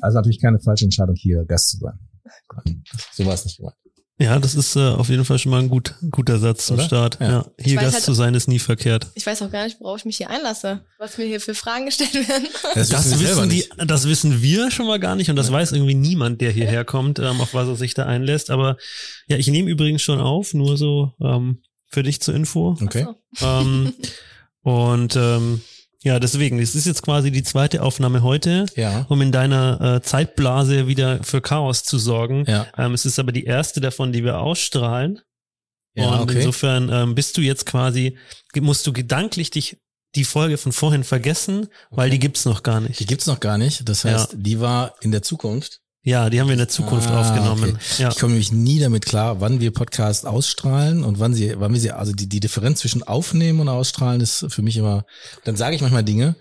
Also natürlich keine falsche Entscheidung, hier Gast zu sein. So war es nicht gemeint. Ja, das ist äh, auf jeden Fall schon mal ein gut, guter Satz zum Oder? Start. Ja. Ja. Hier Gast halt- zu sein ist nie verkehrt. Ich weiß auch gar nicht, worauf ich mich hier einlasse, was mir hier für Fragen gestellt werden. Das, Das wissen die, nicht. das wissen wir schon mal gar nicht und das weiß irgendwie niemand, der hierher kommt, ähm, auf was er sich da einlässt. Aber ja, ich nehme übrigens schon auf, nur so ähm, für dich zur Info. Okay. So. ähm, und ähm, ja, deswegen, es ist jetzt quasi die zweite Aufnahme heute, Ja. um in deiner äh, Zeitblase wieder für Chaos zu sorgen. Ja. Ähm, es ist aber die erste davon, die wir ausstrahlen. Ja, und okay. insofern ähm, bist du jetzt quasi, musst du gedanklich dich die Folge von vorhin vergessen, weil die gibt's noch gar nicht. Die gibt's noch gar nicht. Das heißt, die war in der Zukunft. Ja, die haben wir in der Zukunft Ah, aufgenommen. okay. Ja. Ich komme nämlich nie damit klar, wann wir Podcast ausstrahlen und wann sie, wann wir sie, also die, die Differenz zwischen aufnehmen und ausstrahlen ist für mich immer, dann sage ich manchmal Dinge,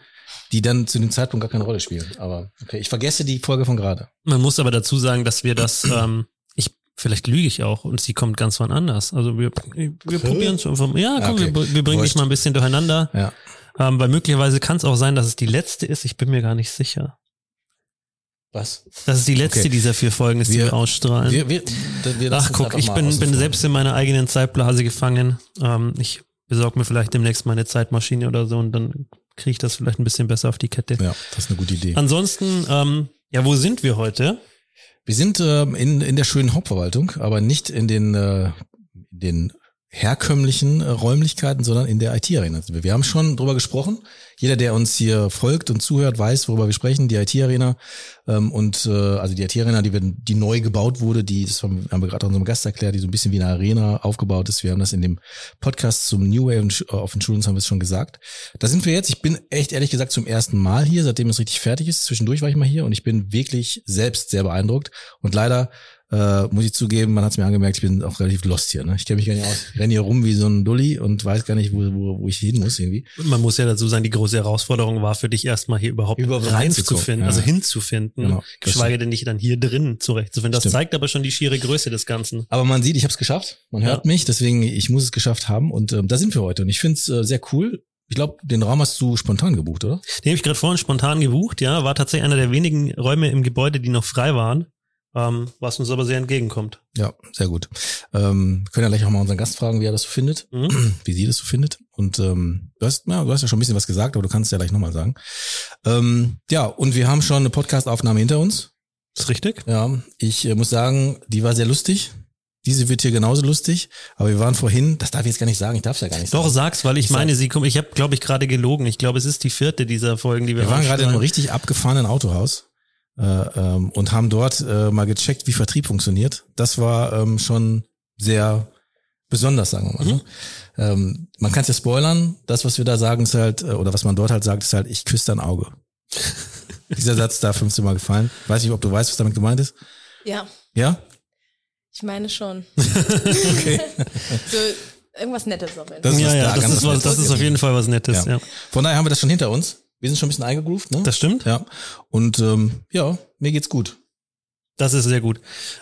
die dann zu dem Zeitpunkt gar keine Rolle spielen. Aber okay, ich vergesse die Folge von gerade. Man muss aber dazu sagen, dass wir das, ähm, ich, vielleicht lüge ich auch und sie kommt ganz wann anders. Also wir, wir probieren es einfach. Ja, komm, Okay. wir, wir bringen dich mal ein bisschen durcheinander. Ja. Ähm, weil möglicherweise kann es auch sein, dass es die letzte ist. Ich bin mir gar nicht sicher. Was? Das ist die letzte Okay. dieser vier Folgen, ist, die Wir- wir ausstrahlen. Wir, wir, wir Ach guck, ich bin, bin selbst in meiner eigenen Zeitblase gefangen. Ähm, ich besorge mir vielleicht demnächst meine Zeitmaschine oder so und dann kriege ich das vielleicht ein bisschen besser auf die Kette. Ja, das ist eine gute Idee. Ansonsten, ähm, ja, wo sind wir heute? Wir sind ähm, in, in der schönen Hauptverwaltung, aber nicht in den, äh, in den herkömmlichen äh, Räumlichkeiten, sondern in der IT-Arena. Wir haben schon drüber gesprochen. Jeder, der uns hier folgt und zuhört, weiß, worüber wir sprechen. Die IT-Arena ähm, und äh, also die IT-Arena, die, wir- die neu gebaut wurde, die das haben, wir gerade unserem Gast erklärt, die so ein bisschen wie eine Arena aufgebaut ist. Wir haben das in dem Podcast zum New Way of Insurance haben wir es schon gesagt. Da sind wir jetzt. Ich bin echt ehrlich gesagt zum ersten Mal hier, seitdem es richtig fertig ist. Zwischendurch war ich mal hier und ich bin wirklich selbst sehr beeindruckt. Und leider äh, muss ich zugeben, man hat es mir angemerkt, ich bin auch relativ lost hier. Ne? Ich kenne mich gar nicht aus. Ich renne hier rum wie so ein Dulli und weiß gar nicht, wo, wo, wo ich hin muss irgendwie. Man muss ja dazu sagen, die große Herausforderung war für dich erstmal hier überhaupt, Überhaupt reinzufinden, reinzukommen, also ja. hinzufinden, Genau, geschweige denn dich dann hier drin zurechtzufinden. Das Stimmt. zeigt aber schon die schiere Größe des Ganzen. Aber man sieht, ich habe es geschafft. Man hört mich, deswegen ich muss es geschafft haben. Und ähm, da sind wir heute. Und ich finde es äh, sehr cool. Ich glaube, den Raum hast du spontan gebucht, oder? Den habe ich gerade vorhin spontan gebucht, ja, war tatsächlich einer der wenigen Räume im Gebäude, die noch frei waren, ähm, was uns aber sehr entgegenkommt. Ja, sehr gut. Ähm, wir können ja gleich auch mal unseren Gast fragen, wie er das so findet, Mhm. wie sie das so findet. Und ähm, du, hast, ja, du hast ja schon ein bisschen was gesagt, aber du kannst es ja gleich nochmal sagen. Ähm, ja, und wir haben schon eine Podcast-Aufnahme hinter uns. Ist richtig? Ja, ich äh, muss sagen, die war sehr lustig. Diese wird hier genauso lustig. Aber wir waren vorhin, das darf ich jetzt gar nicht sagen, ich darf es ja gar nicht Doch, sagen. sag's, weil ich, Ich meine, sie kommt, ich habe, glaube ich, gerade gelogen. Ich glaube, es ist die vierte dieser Folgen, die wir Wir waren gerade in einem richtig abgefahrenen Autohaus ähm, und haben dort äh, mal gecheckt, wie Vertrieb funktioniert. Das war ähm, schon sehr besonders, sagen wir mal. Ne? Ähm, man kann es ja spoilern. Das, was wir da sagen, ist halt, äh, oder was man dort halt sagt, ist halt, ich küsse dein Auge. Dieser Satz da 15 Mal gefallen. Weiß nicht, ob du weißt, was damit gemeint ist. Ja, Ja? ich meine schon. Okay. So, irgendwas Nettes auf jeden Das Fall. ist ja, was ja, da das ist, was, das ist auf jeden Fall was Nettes, Ja. ja. Von daher haben wir das schon hinter uns. Wir sind schon ein bisschen eingegroovt, ne? Das stimmt. ja. Und ähm, ja, mir geht's gut. Das ist sehr gut.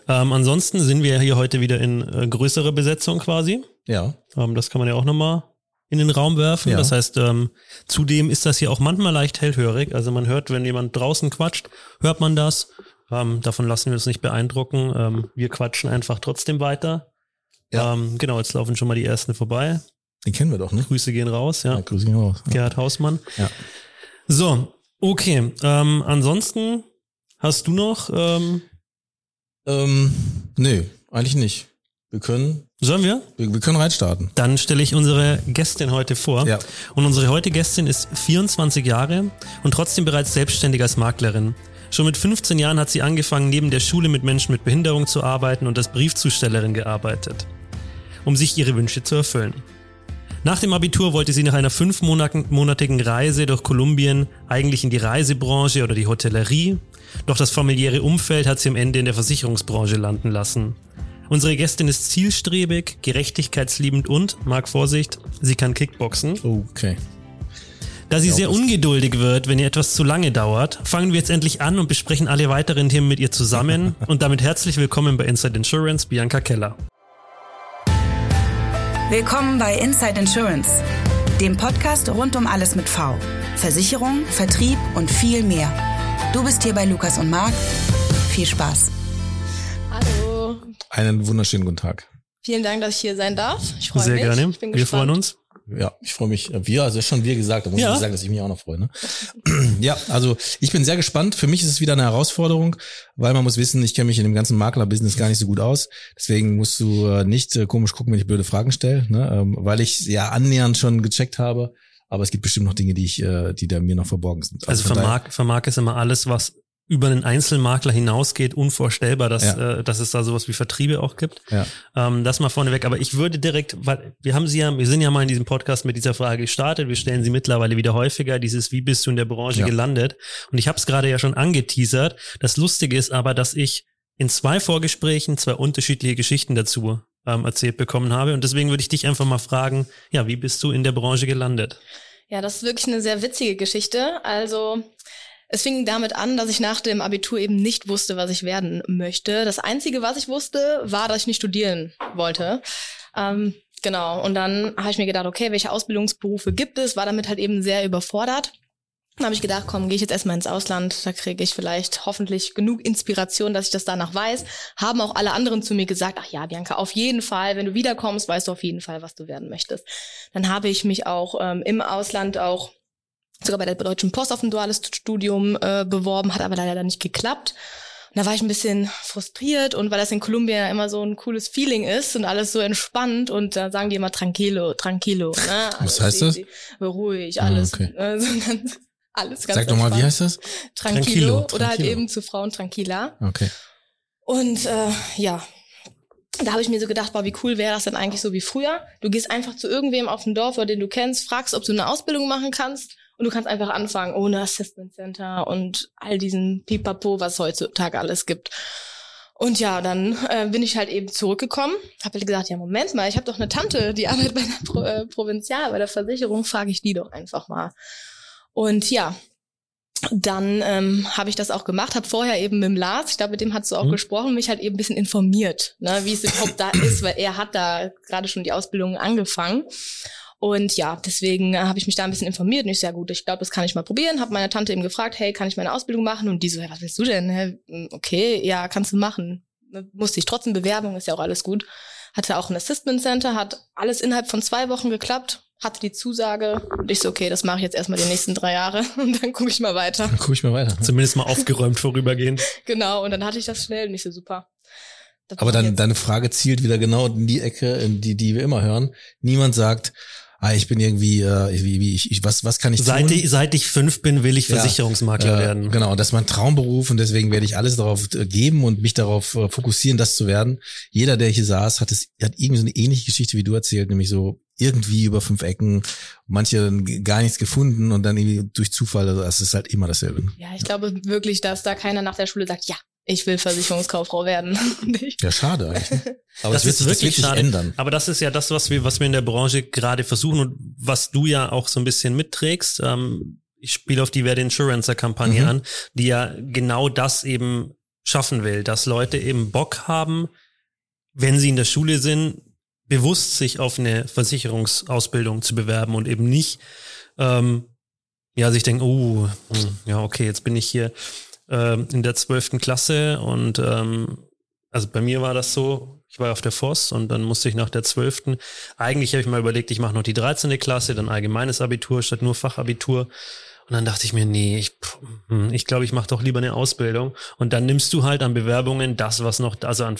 Ähm, ansonsten sind wir hier heute wieder in äh, größerer Besetzung quasi. Ja. Ähm, das kann man ja auch nochmal in den Raum werfen. Ja. Das heißt, ähm, zudem ist das hier auch manchmal leicht hellhörig. Also man hört, wenn jemand draußen quatscht, hört man das. Ähm, davon lassen wir uns nicht beeindrucken. Ähm, wir quatschen einfach trotzdem weiter. Ja. Ähm, genau, jetzt laufen schon mal die ersten vorbei. Den kennen wir doch, ne? Grüße gehen raus, ja. Ja, grüß ihn raus. Ja. Gerhard Hausmann. Ja. So, okay. Ähm, ansonsten hast du noch, ähm, Ähm, nö, eigentlich nicht. Wir können, sollen wir? wir, wir können reinstarten. Dann stelle ich unsere Gästin heute vor. Ja. Und unsere heutige Gästin ist 24 Jahre und trotzdem bereits selbstständig als Maklerin. Schon mit 15 Jahren hat sie angefangen, neben der Schule mit Menschen mit Behinderung zu arbeiten und als Briefzustellerin gearbeitet, um sich ihre Wünsche zu erfüllen. Nach dem Abitur wollte sie nach einer fünfmonatigen Reise durch Kolumbien eigentlich in die Reisebranche oder die Hotellerie, doch das familiäre Umfeld hat sie am Ende in der Versicherungsbranche landen lassen. Unsere Gästin ist zielstrebig, gerechtigkeitsliebend und, mag Vorsicht, sie kann Kickboxen. Okay. Da sie sehr ungeduldig wird, wenn ihr etwas zu lange dauert, fangen wir jetzt endlich an und besprechen alle weiteren Themen mit ihr zusammen. und damit herzlich willkommen bei Inside Insurance, Bianca Keller. Willkommen bei Inside Insurance, dem Podcast rund um alles mit V. Versicherung, Vertrieb und viel mehr. Du bist hier bei Lukas und Marc. Viel Spaß. Hallo. Einen wunderschönen guten Tag. Vielen Dank, dass ich hier sein darf. Ich freue Sehr mich. gerne. Ich bin Wir gespannt. freuen uns. Ja, ich freue mich. Wir, also schon wir gesagt, da muss Ja. ich sagen, dass ich mich auch noch freue. Ne? ja, also ich bin sehr gespannt. Für mich ist es wieder eine Herausforderung, weil man muss wissen, ich kenne mich in dem ganzen Makler-Business gar nicht so gut aus. Deswegen musst du äh, nicht äh, komisch gucken, wenn ich blöde Fragen stelle, ne? ähm, weil ich ja annähernd schon gecheckt habe. Aber es gibt bestimmt noch Dinge, die ich, äh, die da mir noch verborgen sind. Also Marc, für Marc ist immer alles, was über einen Einzelmakler hinausgeht, unvorstellbar, dass, Ja. äh, dass es da sowas wie Vertriebe auch gibt. Ja. Ähm, das mal vorneweg. Aber ich würde direkt, weil wir haben sie ja, wir sind ja mal in diesem Podcast mit dieser Frage gestartet. Wir stellen sie mittlerweile wieder häufiger. Dieses, wie bist du in der Branche Ja. gelandet? Und ich habe es gerade ja schon angeteasert. Das Lustige ist aber, dass ich in zwei Vorgesprächen zwei unterschiedliche Geschichten dazu ähm, erzählt bekommen habe. Und deswegen würde ich dich einfach mal fragen, ja, wie bist du in der Branche gelandet? Ja, das ist wirklich eine sehr witzige Geschichte. Also es fing damit an, dass ich nach dem Abitur eben nicht wusste, was ich werden möchte. Das Einzige, was ich wusste, war, dass ich nicht studieren wollte. Ähm, genau. Und dann habe ich mir gedacht, okay, welche Ausbildungsberufe gibt es? War damit halt eben sehr überfordert. Dann habe ich gedacht, komm, gehe ich jetzt erstmal ins Ausland, da kriege ich vielleicht hoffentlich genug Inspiration, dass ich das danach weiß. Haben auch alle anderen zu mir gesagt, ach ja, Bianca, auf jeden Fall, wenn du wiederkommst, weißt du auf jeden Fall, was du werden möchtest. Dann habe ich mich auch ähm, im Ausland auch sogar bei der Deutschen Post auf ein duales Studium äh, beworben, hat aber leider nicht geklappt. Und da war ich ein bisschen frustriert und weil das in Kolumbien immer so ein cooles Feeling ist und alles so entspannt und da sagen die immer tranquilo, tranquilo. Ne? Was Alles heißt das? Ruhig, Ah, alles, okay. äh, so ganz, alles ganz Sag doch mal, wie entspannt. heißt das? Tranquilo, Tranquilo, oder halt tranquilo. eben zu Frauen Tranquila. Okay. Und äh, ja, da habe ich mir so gedacht, boah, wie cool wäre das denn eigentlich so wie früher? Du gehst einfach zu irgendwem auf dem Dorf, oder den du kennst, fragst, ob du eine Ausbildung machen kannst und du kannst einfach anfangen ohne Assessment Center und all diesen Pipapo, was es heutzutage alles gibt. Und ja, dann äh, bin ich halt eben zurückgekommen, habe halt gesagt, ja Moment mal, ich habe doch eine Tante, die arbeitet bei der Pro äh, Provinzial, bei der Versicherung, frage ich die doch einfach mal. Und ja, dann ähm, habe ich das auch gemacht, habe vorher eben mit dem Lars, ich glaube, mit dem hast du auch Mhm. gesprochen, mich halt eben ein bisschen informiert, ne, wie es überhaupt da ist, weil er hat da gerade schon die Ausbildung angefangen. Und ja, deswegen äh, habe ich mich da ein bisschen informiert und ich sehr gut, ich glaube, das kann ich mal probieren. Habe meine Tante eben gefragt, hey, kann ich meine Ausbildung machen? Und die so, ja, was willst du denn? Hä? Hm, Okay, ja, kannst du machen. Musste ich trotzdem Bewerbung, ist ja auch alles gut. Hatte auch ein Assessment Center, hat alles innerhalb von zwei Wochen geklappt, hatte die Zusage und ich so, okay, das mache ich jetzt erstmal die nächsten drei Jahre und dann gucke ich mal weiter. Dann gucke ich mal weiter. Zumindest mal aufgeräumt vorübergehend. Genau, und dann hatte ich das schnell und ich so, super. Das Aber dann, deine Frage zielt wieder genau in die Ecke, in die, die wir immer hören. Niemand sagt, ah, ich bin irgendwie, äh, wie, wie ich, ich, was, was kann ich Seit tun? ich, seit ich fünf bin, will ich Ja, Versicherungsmakler Äh, werden. Genau, das ist mein Traumberuf und deswegen werde ich alles darauf äh, geben und mich darauf äh, fokussieren, das zu werden. Jeder, der hier saß, hat es, hat irgendwie so eine ähnliche Geschichte wie du erzählt, nämlich so irgendwie über fünf Ecken, manche gar nichts gefunden und dann irgendwie durch Zufall, also es ist halt immer dasselbe. Ja, ich glaube wirklich, dass da keiner nach der Schule sagt, ja, ich will Versicherungskauffrau werden. Ja, schade eigentlich. ne? Aber Das das, wird ist sich, das wirklich wird sich schade. ändern. Aber das ist ja das, was wir, was wir in der Branche gerade versuchen und was du ja auch so ein bisschen mitträgst. Ähm, ich spiele auf die Werde Insurancer Kampagne Mhm. an, die ja genau das eben schaffen will, dass Leute eben Bock haben, wenn sie in der Schule sind, bewusst sich auf eine Versicherungsausbildung zu bewerben und eben nicht, ähm, ja, sich denken, oh, hm, ja, okay, jetzt bin ich hier ähm, in der zwölften Klasse und ähm, also bei mir war das so, ich war auf der Voss und dann musste ich nach der zwölften, eigentlich habe ich mal überlegt, ich mache noch die 13. Klasse, dann allgemeines Abitur statt nur Fachabitur. Und dann dachte ich mir, nee, ich, hm, ich glaube, ich mache doch lieber eine Ausbildung. Und dann nimmst du halt an Bewerbungen das, was noch, also an,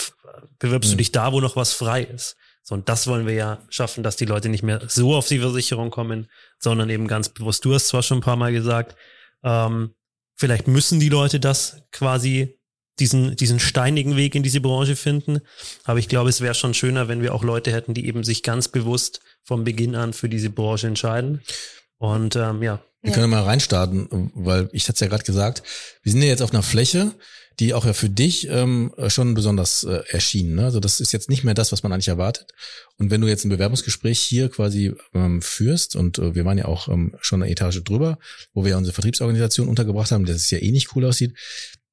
bewirbst du Mhm. dich da, wo noch was frei ist. So, und das wollen wir ja schaffen, dass die Leute nicht mehr so auf die Versicherung kommen, sondern eben ganz bewusst. Du hast zwar schon ein paar Mal gesagt, ähm, vielleicht müssen die Leute das quasi diesen, diesen steinigen Weg in diese Branche finden. Aber ich glaube, es wäre schon schöner, wenn wir auch Leute hätten, die eben sich ganz bewusst vom Beginn an für diese Branche entscheiden. Und ähm, ja, Wir Ja. können mal reinstarten, weil ich hatte es ja gerade gesagt, wir sind ja jetzt auf einer Fläche, die auch ja für dich ähm, schon besonders äh, erschien. Ne? Also das ist jetzt nicht mehr das, was man eigentlich erwartet. Und wenn du jetzt ein Bewerbungsgespräch hier quasi ähm, führst, und äh, wir waren ja auch ähm, schon eine Etage drüber, wo wir unsere Vertriebsorganisation untergebracht haben, dass es ja eh nicht cool aussieht,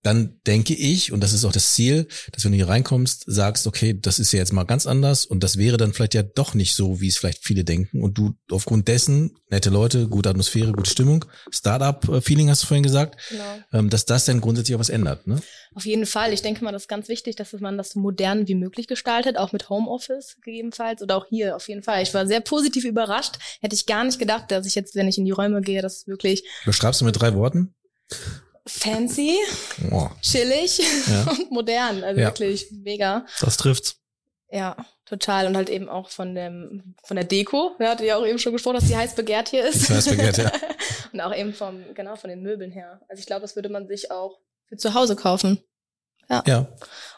dann denke ich, und das ist auch das Ziel, dass wenn du hier reinkommst, sagst, okay, das ist ja jetzt mal ganz anders und das wäre dann vielleicht ja doch nicht so, wie es vielleicht viele denken und du aufgrund dessen, nette Leute, gute Atmosphäre, gute Stimmung, Startup-Feeling hast du vorhin gesagt, genau. Ähm, dass das dann grundsätzlich auch was ändert. Ne? Auf jeden Fall. Ich denke mal, das ist ganz wichtig, dass man das so modern wie möglich gestaltet, auch mit Homeoffice gegebenenfalls oder auch hier auf jeden Fall. Ich war sehr positiv überrascht. Hätte ich gar nicht gedacht, dass ich jetzt, wenn ich in die Räume gehe, das wirklich. Beschreibst du mit drei Worten? Fancy, oh. chillig ja. und modern. Also ja. wirklich mega. Das trifft's. Ja, total. Und halt eben auch von dem, von der Deko. Ja, hatte ja auch eben schon gesprochen, dass die heiß begehrt hier ist. Heiß begehrt, ja. und auch eben vom, genau, von den Möbeln her. Also ich glaube, das würde man sich auch für zu Hause kaufen. Ja. ja.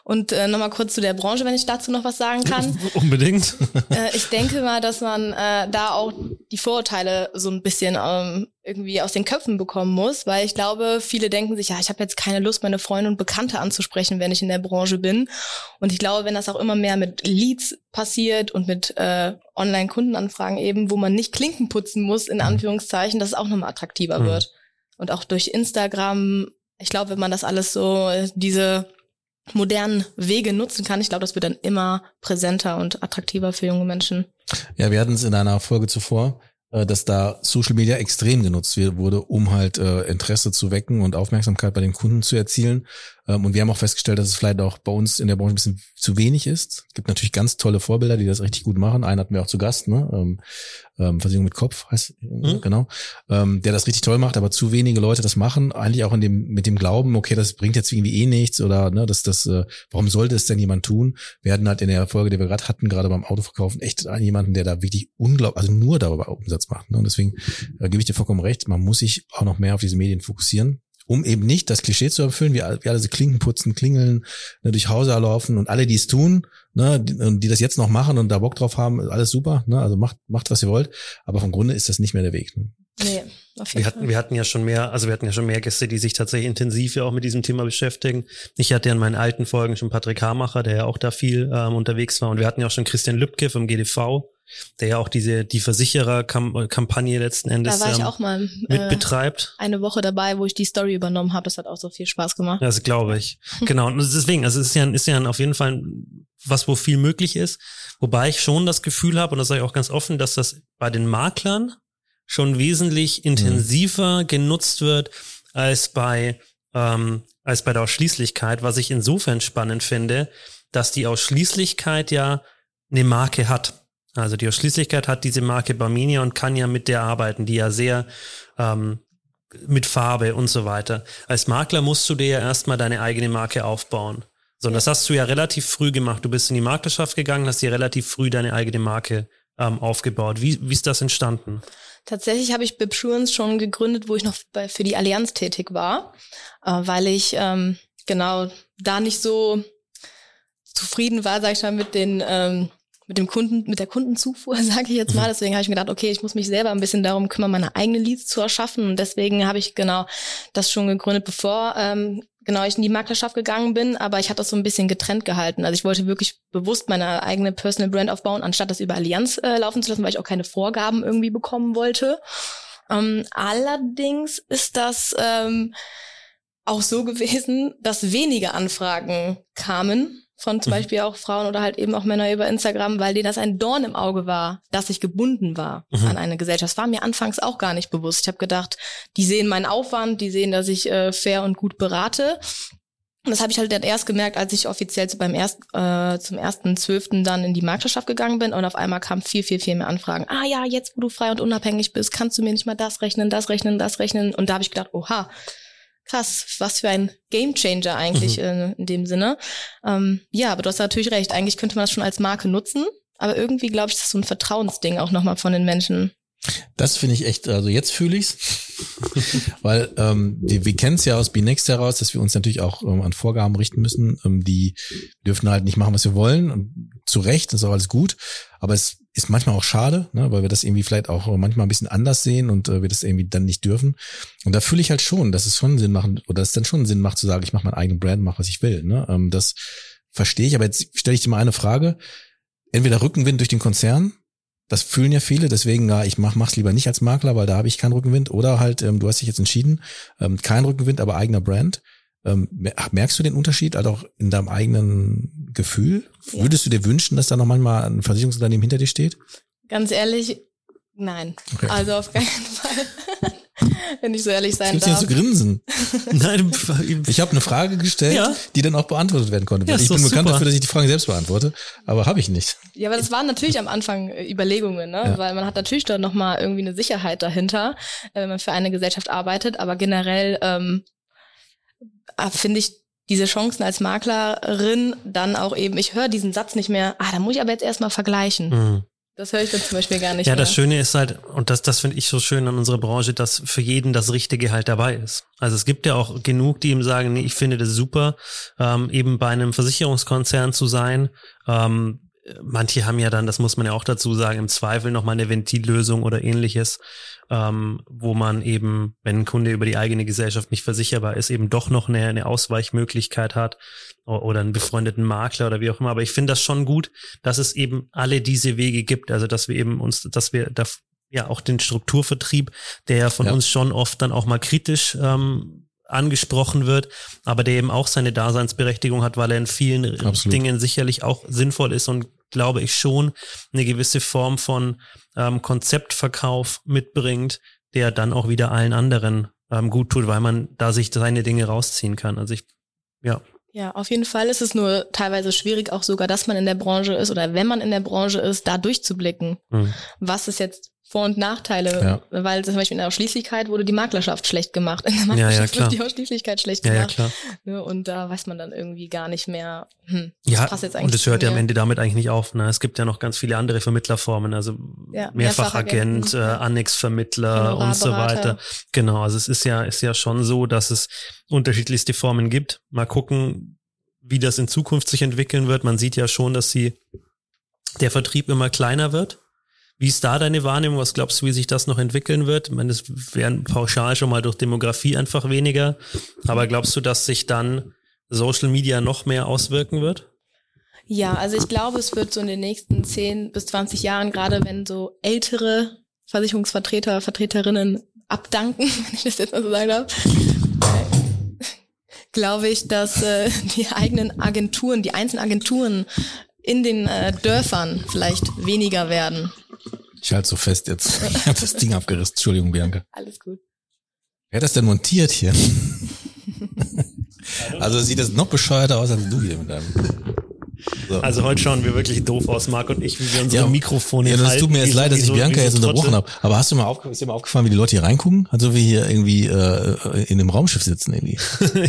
Und äh, nochmal kurz zu der Branche, wenn ich dazu noch was sagen kann. Unbedingt. äh, ich denke mal, dass man äh, da auch die Vorurteile so ein bisschen ähm, irgendwie aus den Köpfen bekommen muss, weil ich glaube, viele denken sich, ja, ich habe jetzt keine Lust, meine Freunde und Bekannte anzusprechen, wenn ich in der Branche bin. Und ich glaube, wenn das auch immer mehr mit Leads passiert und mit äh, Online-Kundenanfragen eben, wo man nicht Klinken putzen muss, in mhm. Anführungszeichen, dass es auch nochmal attraktiver mhm. wird. Und auch durch Instagram, ich glaube, wenn man das alles so, diese modernen Wege nutzen kann, ich glaube, das wird dann immer präsenter und attraktiver für junge Menschen. Ja, wir hatten es in einer Folge zuvor, äh, dass da Social Media extrem genutzt wurde, um halt äh, Interesse zu wecken und Aufmerksamkeit bei den Kunden zu erzielen. Ähm, und wir haben auch festgestellt, dass es vielleicht auch bei uns in der Branche ein bisschen zu wenig ist. Es gibt natürlich ganz tolle Vorbilder, die das richtig gut machen. Einen hatten wir auch zu Gast, ne? Ähm, ähm, Versicherung mit Kopf heißt mhm. genau, ähm, der das richtig toll macht, aber zu wenige Leute das machen. Eigentlich auch in dem mit dem Glauben, okay, das bringt jetzt irgendwie eh nichts oder ne, dass das, äh, warum sollte es denn jemand tun? Wir hatten halt in der Folge, die wir gerade hatten, gerade beim Autoverkaufen, echt jemanden, der da wirklich unglaublich, also nur darüber Umsatz macht. Ne? Und deswegen äh, gebe ich dir vollkommen recht, man muss sich auch noch mehr auf diese Medien fokussieren um eben nicht das Klischee zu erfüllen, wie, wie alle so Klinken putzen, klingeln, ne, durch Hause laufen und alle, die es tun, ne, die, die das jetzt noch machen und da Bock drauf haben, alles super, ne, also macht, macht, was ihr wollt, aber vom Grunde ist das nicht mehr der Weg. Ne? Nee, wir hatten, wir hatten ja schon mehr, also wir hatten ja schon mehr Gäste, die sich tatsächlich intensiv ja auch mit diesem Thema beschäftigen. Ich hatte ja in meinen alten Folgen schon Patrick Hamacher, der ja auch da viel ähm, unterwegs war und wir hatten ja auch schon Christian Lübke vom GDV, der ja auch diese die Versichererkampagne letzten Endes da war ich ähm, auch mal, mit äh. Eine Woche dabei, wo ich die Story übernommen habe. Das hat auch so viel Spaß gemacht. Das glaube ich. genau. Und deswegen, also es ist ja, ist ja auf jeden Fall was, wo viel möglich ist. Wobei ich schon das Gefühl habe, und das sage ich auch ganz offen, dass das bei den Maklern schon wesentlich intensiver mhm. genutzt wird als bei ähm, als bei der Ausschließlichkeit, was ich insofern spannend finde, dass die Ausschließlichkeit ja eine Marke hat. Also die Ausschließlichkeit hat diese Marke Barminia und kann ja mit der arbeiten, die ja sehr ähm, mit Farbe und so weiter. Als Makler musst du dir ja erstmal deine eigene Marke aufbauen. So, und das hast du ja relativ früh gemacht. Du bist in die Maklerschaft gegangen, hast dir relativ früh deine eigene Marke ähm, aufgebaut. Wie, wie ist das entstanden? Tatsächlich habe ich Bibsurance schon gegründet, wo ich noch bei, für die Allianz tätig war, äh, weil ich ähm, genau da nicht so zufrieden war, sag ich mal, mit den ähm, mit dem Kunden, mit der Kundenzufuhr, sage ich jetzt mal. Mhm. Deswegen habe ich mir gedacht, okay, ich muss mich selber ein bisschen darum kümmern, meine eigenen Leads zu erschaffen. Und deswegen habe ich genau das schon gegründet, bevor ähm, genau ich in die Maklerschaft gegangen bin. Aber ich hatte das so ein bisschen getrennt gehalten. Also ich wollte wirklich bewusst meine eigene Personal Brand aufbauen, anstatt das über Allianz äh, laufen zu lassen, weil ich auch keine Vorgaben irgendwie bekommen wollte. Ähm, allerdings ist das ähm, auch so gewesen, dass wenige Anfragen kamen von zum mhm. Beispiel auch Frauen oder halt eben auch Männer über Instagram, weil denen das ein Dorn im Auge war, dass ich gebunden war mhm. an eine Gesellschaft. Das war mir anfangs auch gar nicht bewusst. Ich habe gedacht, die sehen meinen Aufwand, die sehen, dass ich äh, fair und gut berate. Und das habe ich halt dann erst gemerkt, als ich offiziell zu beim erst, äh, zum ersten zwölften dann in die Marktwirtschaft gegangen bin und auf einmal kamen viel, viel, viel mehr Anfragen. Ah ja, jetzt wo du frei und unabhängig bist, kannst du mir nicht mal das rechnen, das rechnen, das rechnen. Und da habe ich gedacht, oha, krass, was für ein Gamechanger eigentlich mhm. in, in, dem Sinne. Ähm, ja, aber du hast natürlich recht. Eigentlich könnte man das schon als Marke nutzen, aber irgendwie glaube ich, das ist so ein Vertrauensding auch nochmal von den Menschen. Das finde ich echt, also jetzt fühle ich's, weil ähm, wir, wir kennen es ja aus B-Next heraus, dass wir uns natürlich auch ähm, an Vorgaben richten müssen. Ähm, die dürfen halt nicht machen, was wir wollen und zu Recht, das ist auch alles gut, aber es ist manchmal auch schade, ne, weil wir das irgendwie vielleicht auch manchmal ein bisschen anders sehen und äh, wir das irgendwie dann nicht dürfen. Und da fühle ich halt schon, dass es schon Sinn macht oder dass es dann schon Sinn macht zu sagen, ich mache meinen eigenen Brand, mache was ich will. Ne? Ähm, das verstehe ich, aber jetzt stelle ich dir mal eine Frage. Entweder Rückenwind durch den Konzern das fühlen ja viele, deswegen, ja, ich mach, mach's lieber nicht als Makler, weil da habe ich keinen Rückenwind. Oder halt, ähm, du hast dich jetzt entschieden, ähm, kein Rückenwind, aber eigener Brand. Ähm, merkst du den Unterschied halt auch in deinem eigenen Gefühl? Ja. Würdest du dir wünschen, dass da noch manchmal ein Versicherungsunternehmen hinter dir steht? Ganz ehrlich, nein. Okay. Also auf keinen Fall. Wenn ich so ehrlich sein Gibt's darf. Hier zu grinsen. Nein, ich habe eine Frage gestellt, ja. die dann auch beantwortet werden konnte. Ja, ich bin bekannt super. dafür, dass ich die Fragen selbst beantworte, aber habe ich nicht. Ja, aber das waren natürlich am Anfang äh, Überlegungen, ne? Ja. weil man hat natürlich dann nochmal irgendwie eine Sicherheit dahinter, äh, wenn man für eine Gesellschaft arbeitet. Aber generell ähm, äh, finde ich diese Chancen als Maklerin dann auch eben, ich höre diesen Satz nicht mehr, ah, da muss ich aber jetzt erstmal vergleichen. Mhm. Das höre ich dann zum Beispiel gar nicht. Ja, mehr. das Schöne ist halt, und das, das finde ich so schön an unserer Branche, dass für jeden das Richtige halt dabei ist. Also es gibt ja auch genug, die ihm sagen, nee, ich finde das super, ähm, eben bei einem Versicherungskonzern zu sein. Ähm, manche haben ja dann, das muss man ja auch dazu sagen, im Zweifel nochmal eine Ventillösung oder ähnliches, ähm, wo man eben, wenn ein Kunde über die eigene Gesellschaft nicht versicherbar ist, eben doch noch eine, eine Ausweichmöglichkeit hat oder einen befreundeten Makler oder wie auch immer. Aber ich finde das schon gut, dass es eben alle diese Wege gibt. Also dass wir eben uns, dass wir da ja auch den Strukturvertrieb, der von ja. uns schon oft dann auch mal kritisch ähm, angesprochen wird, aber der eben auch seine Daseinsberechtigung hat, weil er in vielen Absolut. Dingen sicherlich auch sinnvoll ist und glaube ich schon eine gewisse Form von ähm, Konzeptverkauf mitbringt, der dann auch wieder allen anderen ähm, gut tut, weil man da sich seine Dinge rausziehen kann. Also ich, ja. Ja, auf jeden Fall ist es nur teilweise schwierig, auch sogar, dass man in der Branche ist oder wenn man in der Branche ist, da durchzublicken. Mhm. Was ist jetzt vor- und Nachteile, ja. weil zum Beispiel in der Ausschließlichkeit wurde die Maklerschaft schlecht gemacht. In der Maklerschaft ja, ja, wurde die Ausschließlichkeit schlecht gemacht. Ne, und da weiß man dann irgendwie gar nicht mehr, hm, ja, passt jetzt eigentlich und es hört ja am Ende damit eigentlich nicht auf. Ne? Es gibt ja noch ganz viele andere Vermittlerformen, also Mehrfachagent, äh, Annexvermittler und so weiter. Genau, also es ist ja, ist ja schon so, dass es unterschiedlichste Formen gibt. Mal gucken, wie das in Zukunft sich entwickeln wird. Man sieht ja schon, dass sie der Vertrieb immer kleiner wird wie ist da deine Wahrnehmung? Was glaubst du, wie sich das noch entwickeln wird? Ich meine, es wären pauschal schon mal durch Demografie einfach weniger. Aber glaubst du, dass sich dann Social Media noch mehr auswirken wird? Ja, also ich glaube, es wird so in den nächsten 10 bis 20 Jahren, gerade wenn so ältere Versicherungsvertreter, Vertreterinnen abdanken, wenn ich das jetzt mal so sagen darf, glaube ich, dass äh, die eigenen Agenturen, die einzelnen Agenturen in den äh, Dörfern vielleicht weniger werden. Ich halte so fest jetzt. Ich habe das Ding abgerissen. Entschuldigung, Bianca. Alles gut. Wer hat das denn montiert hier? also sieht das noch bescheuerter aus als du hier mit deinem. So. Also heute schauen wir wirklich doof aus, Marc und ich, wie wir unsere ja, Mikrofone Ja, das tut mir jetzt leid, dass ich Bianca jetzt unterbrochen habe. Aber hast du mal aufgefallen, ist dir mal aufgefallen, wie die Leute hier reingucken? Also wie hier irgendwie äh, in einem Raumschiff sitzen irgendwie.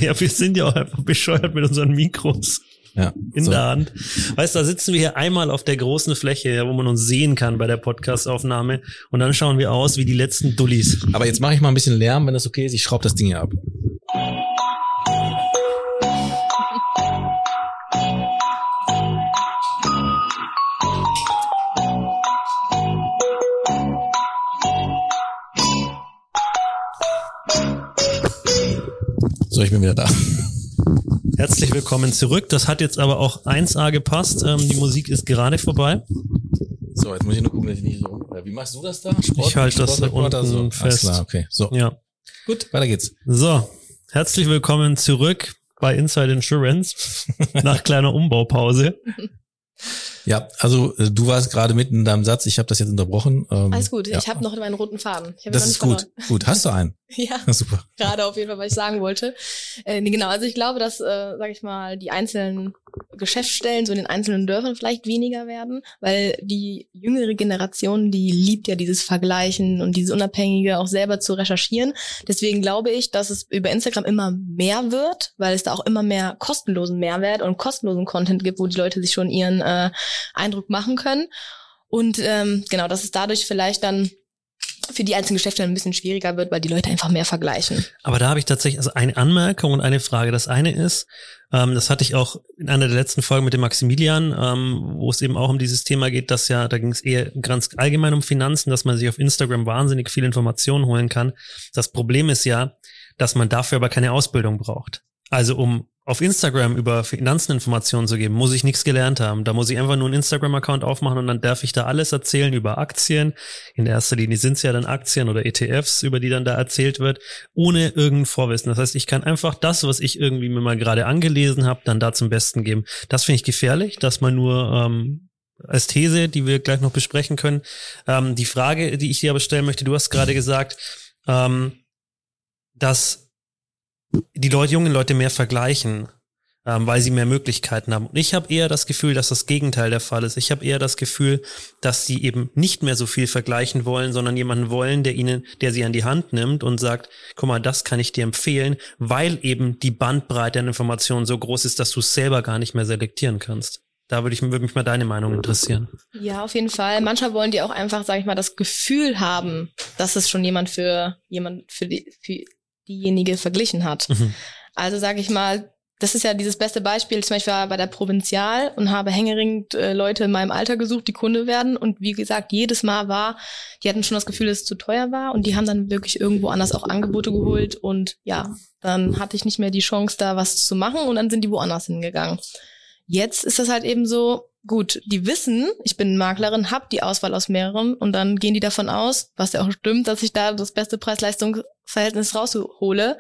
ja, wir sind ja auch einfach bescheuert mit unseren Mikros ja, in so. der Hand. Weißt, da sitzen wir hier einmal auf der großen Fläche, wo man uns sehen kann bei der Podcastaufnahme und dann schauen wir aus wie die letzten Dullis. Aber jetzt mache ich mal ein bisschen Lärm, wenn das okay ist. Ich schraube das Ding hier ab. So, ich bin wieder da. Herzlich willkommen zurück. Das hat jetzt aber auch 1A gepasst. Ähm, die Musik ist gerade vorbei. So, jetzt muss ich nur gucken, dass ich nicht so. Wie machst du das da? Sport, ich halte das unten so. fest. Alles klar, okay. So. Ja. Gut, weiter geht's. So, herzlich willkommen zurück bei Inside Insurance nach kleiner Umbaupause. Ja, also äh, du warst gerade mitten in deinem Satz, ich habe das jetzt unterbrochen. Ähm, Alles gut, ja. ich habe noch meinen roten Faden. das ist gut. Verloren. Gut, hast du einen? ja, super. Gerade auf jeden Fall, was ich sagen wollte. Äh, genau, also ich glaube, dass, äh, sage ich mal, die einzelnen Geschäftsstellen so in den einzelnen Dörfern vielleicht weniger werden, weil die jüngere Generation, die liebt ja dieses Vergleichen und dieses Unabhängige auch selber zu recherchieren. Deswegen glaube ich, dass es über Instagram immer mehr wird, weil es da auch immer mehr kostenlosen Mehrwert und kostenlosen Content gibt, wo die Leute sich schon ihren äh, Eindruck machen können. Und ähm, genau, dass es dadurch vielleicht dann für die einzelnen Geschäfte ein bisschen schwieriger wird, weil die Leute einfach mehr vergleichen. Aber da habe ich tatsächlich also eine Anmerkung und eine Frage. Das eine ist, ähm, das hatte ich auch in einer der letzten Folgen mit dem Maximilian, ähm, wo es eben auch um dieses Thema geht, dass ja, da ging es eher ganz allgemein um Finanzen, dass man sich auf Instagram wahnsinnig viel Informationen holen kann. Das Problem ist ja, dass man dafür aber keine Ausbildung braucht. Also um auf Instagram über Finanzeninformationen zu geben, muss ich nichts gelernt haben. Da muss ich einfach nur einen Instagram-Account aufmachen und dann darf ich da alles erzählen über Aktien. In erster Linie sind es ja dann Aktien oder ETFs, über die dann da erzählt wird, ohne irgendein Vorwissen. Das heißt, ich kann einfach das, was ich irgendwie mir mal gerade angelesen habe, dann da zum Besten geben. Das finde ich gefährlich, dass man nur ähm, als These, die wir gleich noch besprechen können. Ähm, die Frage, die ich dir aber stellen möchte, du hast gerade gesagt, ähm, dass die Leute, jungen Leute mehr vergleichen, ähm, weil sie mehr Möglichkeiten haben. Und ich habe eher das Gefühl, dass das Gegenteil der Fall ist. Ich habe eher das Gefühl, dass sie eben nicht mehr so viel vergleichen wollen, sondern jemanden wollen, der ihnen, der sie an die Hand nimmt und sagt, guck mal, das kann ich dir empfehlen, weil eben die Bandbreite an Informationen so groß ist, dass du es selber gar nicht mehr selektieren kannst. Da würde ich würde mich mal deine Meinung interessieren. Ja, auf jeden Fall. Manchmal wollen die auch einfach, sage ich mal, das Gefühl haben, dass es schon jemand für jemand für die für diejenige verglichen hat. Mhm. Also sage ich mal, das ist ja dieses beste Beispiel. Zum Beispiel war bei der Provinzial und habe hängeringend äh, Leute in meinem Alter gesucht, die Kunde werden. Und wie gesagt, jedes Mal war, die hatten schon das Gefühl, dass es zu teuer war und die haben dann wirklich irgendwo anders auch Angebote geholt. Und ja, dann hatte ich nicht mehr die Chance, da was zu machen und dann sind die woanders hingegangen. Jetzt ist das halt eben so, gut, die wissen, ich bin Maklerin, habe die Auswahl aus mehreren und dann gehen die davon aus, was ja auch stimmt, dass ich da das beste Preis-Leistungs-Verhältnis raushole.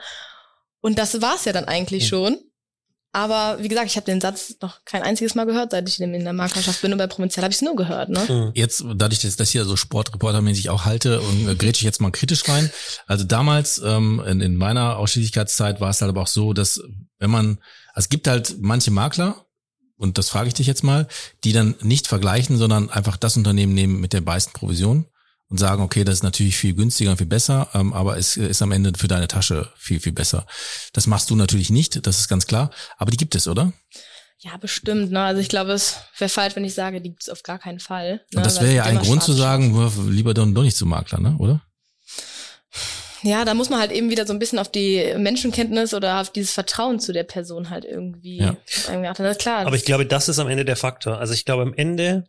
Und das war's ja dann eigentlich ja. schon. Aber wie gesagt, ich habe den Satz noch kein einziges Mal gehört, seit ich in der Maklerschaft bin und bei Provinzial habe ich es nur gehört. Ne? Jetzt, dadurch, dass ich das hier so Sportreportermäßig auch halte und äh, grätsche ich jetzt mal kritisch rein. Also damals, ähm, in, in meiner Ausschließlichkeitszeit war es halt aber auch so, dass wenn man, also es gibt halt manche Makler, und das frage ich dich jetzt mal, die dann nicht vergleichen, sondern einfach das Unternehmen nehmen mit der meisten Provision und sagen, okay, das ist natürlich viel günstiger und viel besser, ähm, aber es ist am Ende für deine Tasche viel, viel besser. Das machst du natürlich nicht, das ist ganz klar, aber die gibt es, oder? Ja, bestimmt. Ne? Also ich glaube, es wäre falsch, wenn ich sage, die gibt es auf gar keinen Fall. Ne? Und das wäre ja ein Grund zu sagen, lieber dann doch nicht zum Makler, ne? oder? Ja, da muss man halt eben wieder so ein bisschen auf die Menschenkenntnis oder auf dieses Vertrauen zu der Person halt irgendwie, ja. irgendwie achten. Das ist klar. Aber ich glaube, das ist am Ende der Faktor. Also ich glaube, am Ende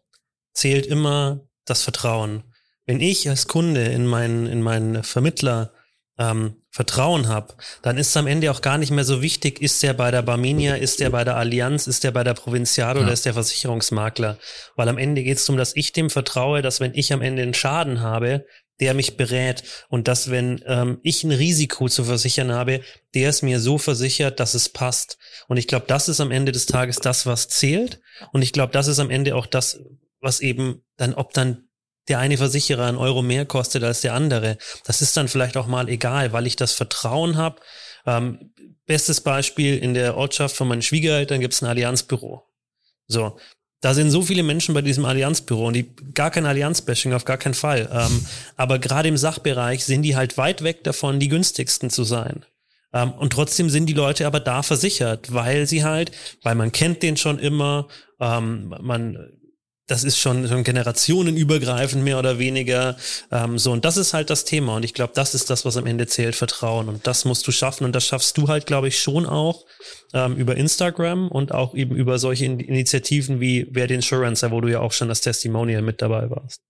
zählt immer das Vertrauen. Wenn ich als Kunde in meinen, in meinen Vermittler ähm, Vertrauen habe, dann ist es am Ende auch gar nicht mehr so wichtig, ist der bei der Barminia, ist der bei der Allianz, ist der bei der Provinzial ja. oder ist der Versicherungsmakler. Weil am Ende geht es darum, dass ich dem vertraue, dass wenn ich am Ende einen Schaden habe, der mich berät und dass, wenn ähm, ich ein Risiko zu versichern habe, der es mir so versichert, dass es passt. Und ich glaube, das ist am Ende des Tages das, was zählt. Und ich glaube, das ist am Ende auch das, was eben dann, ob dann der eine Versicherer einen Euro mehr kostet als der andere. Das ist dann vielleicht auch mal egal, weil ich das Vertrauen habe. Ähm, bestes Beispiel in der Ortschaft von meinen Schwiegereltern gibt es ein Allianzbüro. So, da sind so viele Menschen bei diesem Allianzbüro und die gar kein Allianz-Bashing, auf gar keinen Fall. Ähm, aber gerade im Sachbereich sind die halt weit weg davon, die günstigsten zu sein. Ähm, und trotzdem sind die Leute aber da versichert, weil sie halt, weil man kennt den schon immer, ähm, man das ist schon, schon generationenübergreifend mehr oder weniger ähm, so. Und das ist halt das Thema. Und ich glaube, das ist das, was am Ende zählt, Vertrauen. Und das musst du schaffen. Und das schaffst du halt, glaube ich, schon auch ähm, über Instagram und auch eben über solche Initiativen wie Wer den Insurancer, wo du ja auch schon das Testimonial mit dabei warst.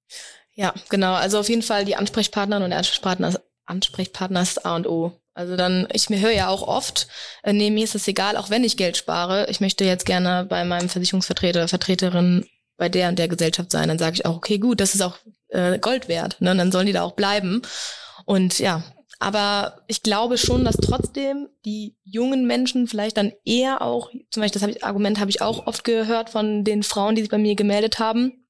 Ja, genau. Also auf jeden Fall die Ansprechpartner und Ansprechpartner, Ansprechpartner ist A und O. Also dann, ich mir höre ja auch oft, äh, nee, mir ist es egal, auch wenn ich Geld spare. Ich möchte jetzt gerne bei meinem Versicherungsvertreter, Vertreterin bei der und der Gesellschaft sein, dann sage ich auch, okay, gut, das ist auch äh, Gold wert. Ne? Und dann sollen die da auch bleiben. Und ja, aber ich glaube schon, dass trotzdem die jungen Menschen vielleicht dann eher auch, zum Beispiel das hab ich, Argument habe ich auch oft gehört von den Frauen, die sich bei mir gemeldet haben,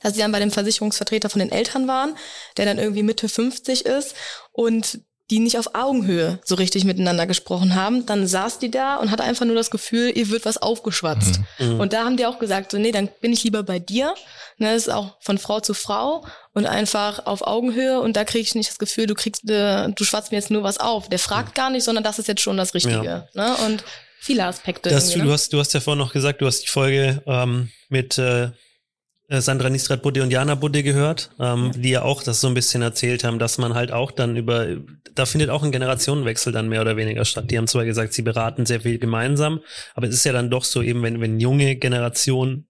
dass sie dann bei dem Versicherungsvertreter von den Eltern waren, der dann irgendwie Mitte 50 ist und die nicht auf Augenhöhe so richtig miteinander gesprochen haben, dann saß die da und hatte einfach nur das Gefühl, ihr wird was aufgeschwatzt. Mhm. mhm. Und da haben die auch gesagt, so nee, dann bin ich lieber bei dir. Ne, das ist auch von Frau zu Frau und einfach auf Augenhöhe und da kriege ich nicht das Gefühl, du kriegst, äh, du schwatzt mir jetzt nur was auf. Der fragt gar nicht, sondern das ist jetzt schon das Richtige. Ja. Ne? Und viele Aspekte. Das, du, ne? hast, du hast ja vorhin noch gesagt, du hast die Folge ähm, mit äh, Sandra Nistrat Budde und Jana Budde gehört, ähm, ja. die ja auch das so ein bisschen erzählt haben, dass man halt auch dann über, da findet auch ein Generationenwechsel dann mehr oder weniger statt. Die haben zwar gesagt, sie beraten sehr viel gemeinsam, aber es ist ja dann doch so eben, wenn, wenn junge Generationen,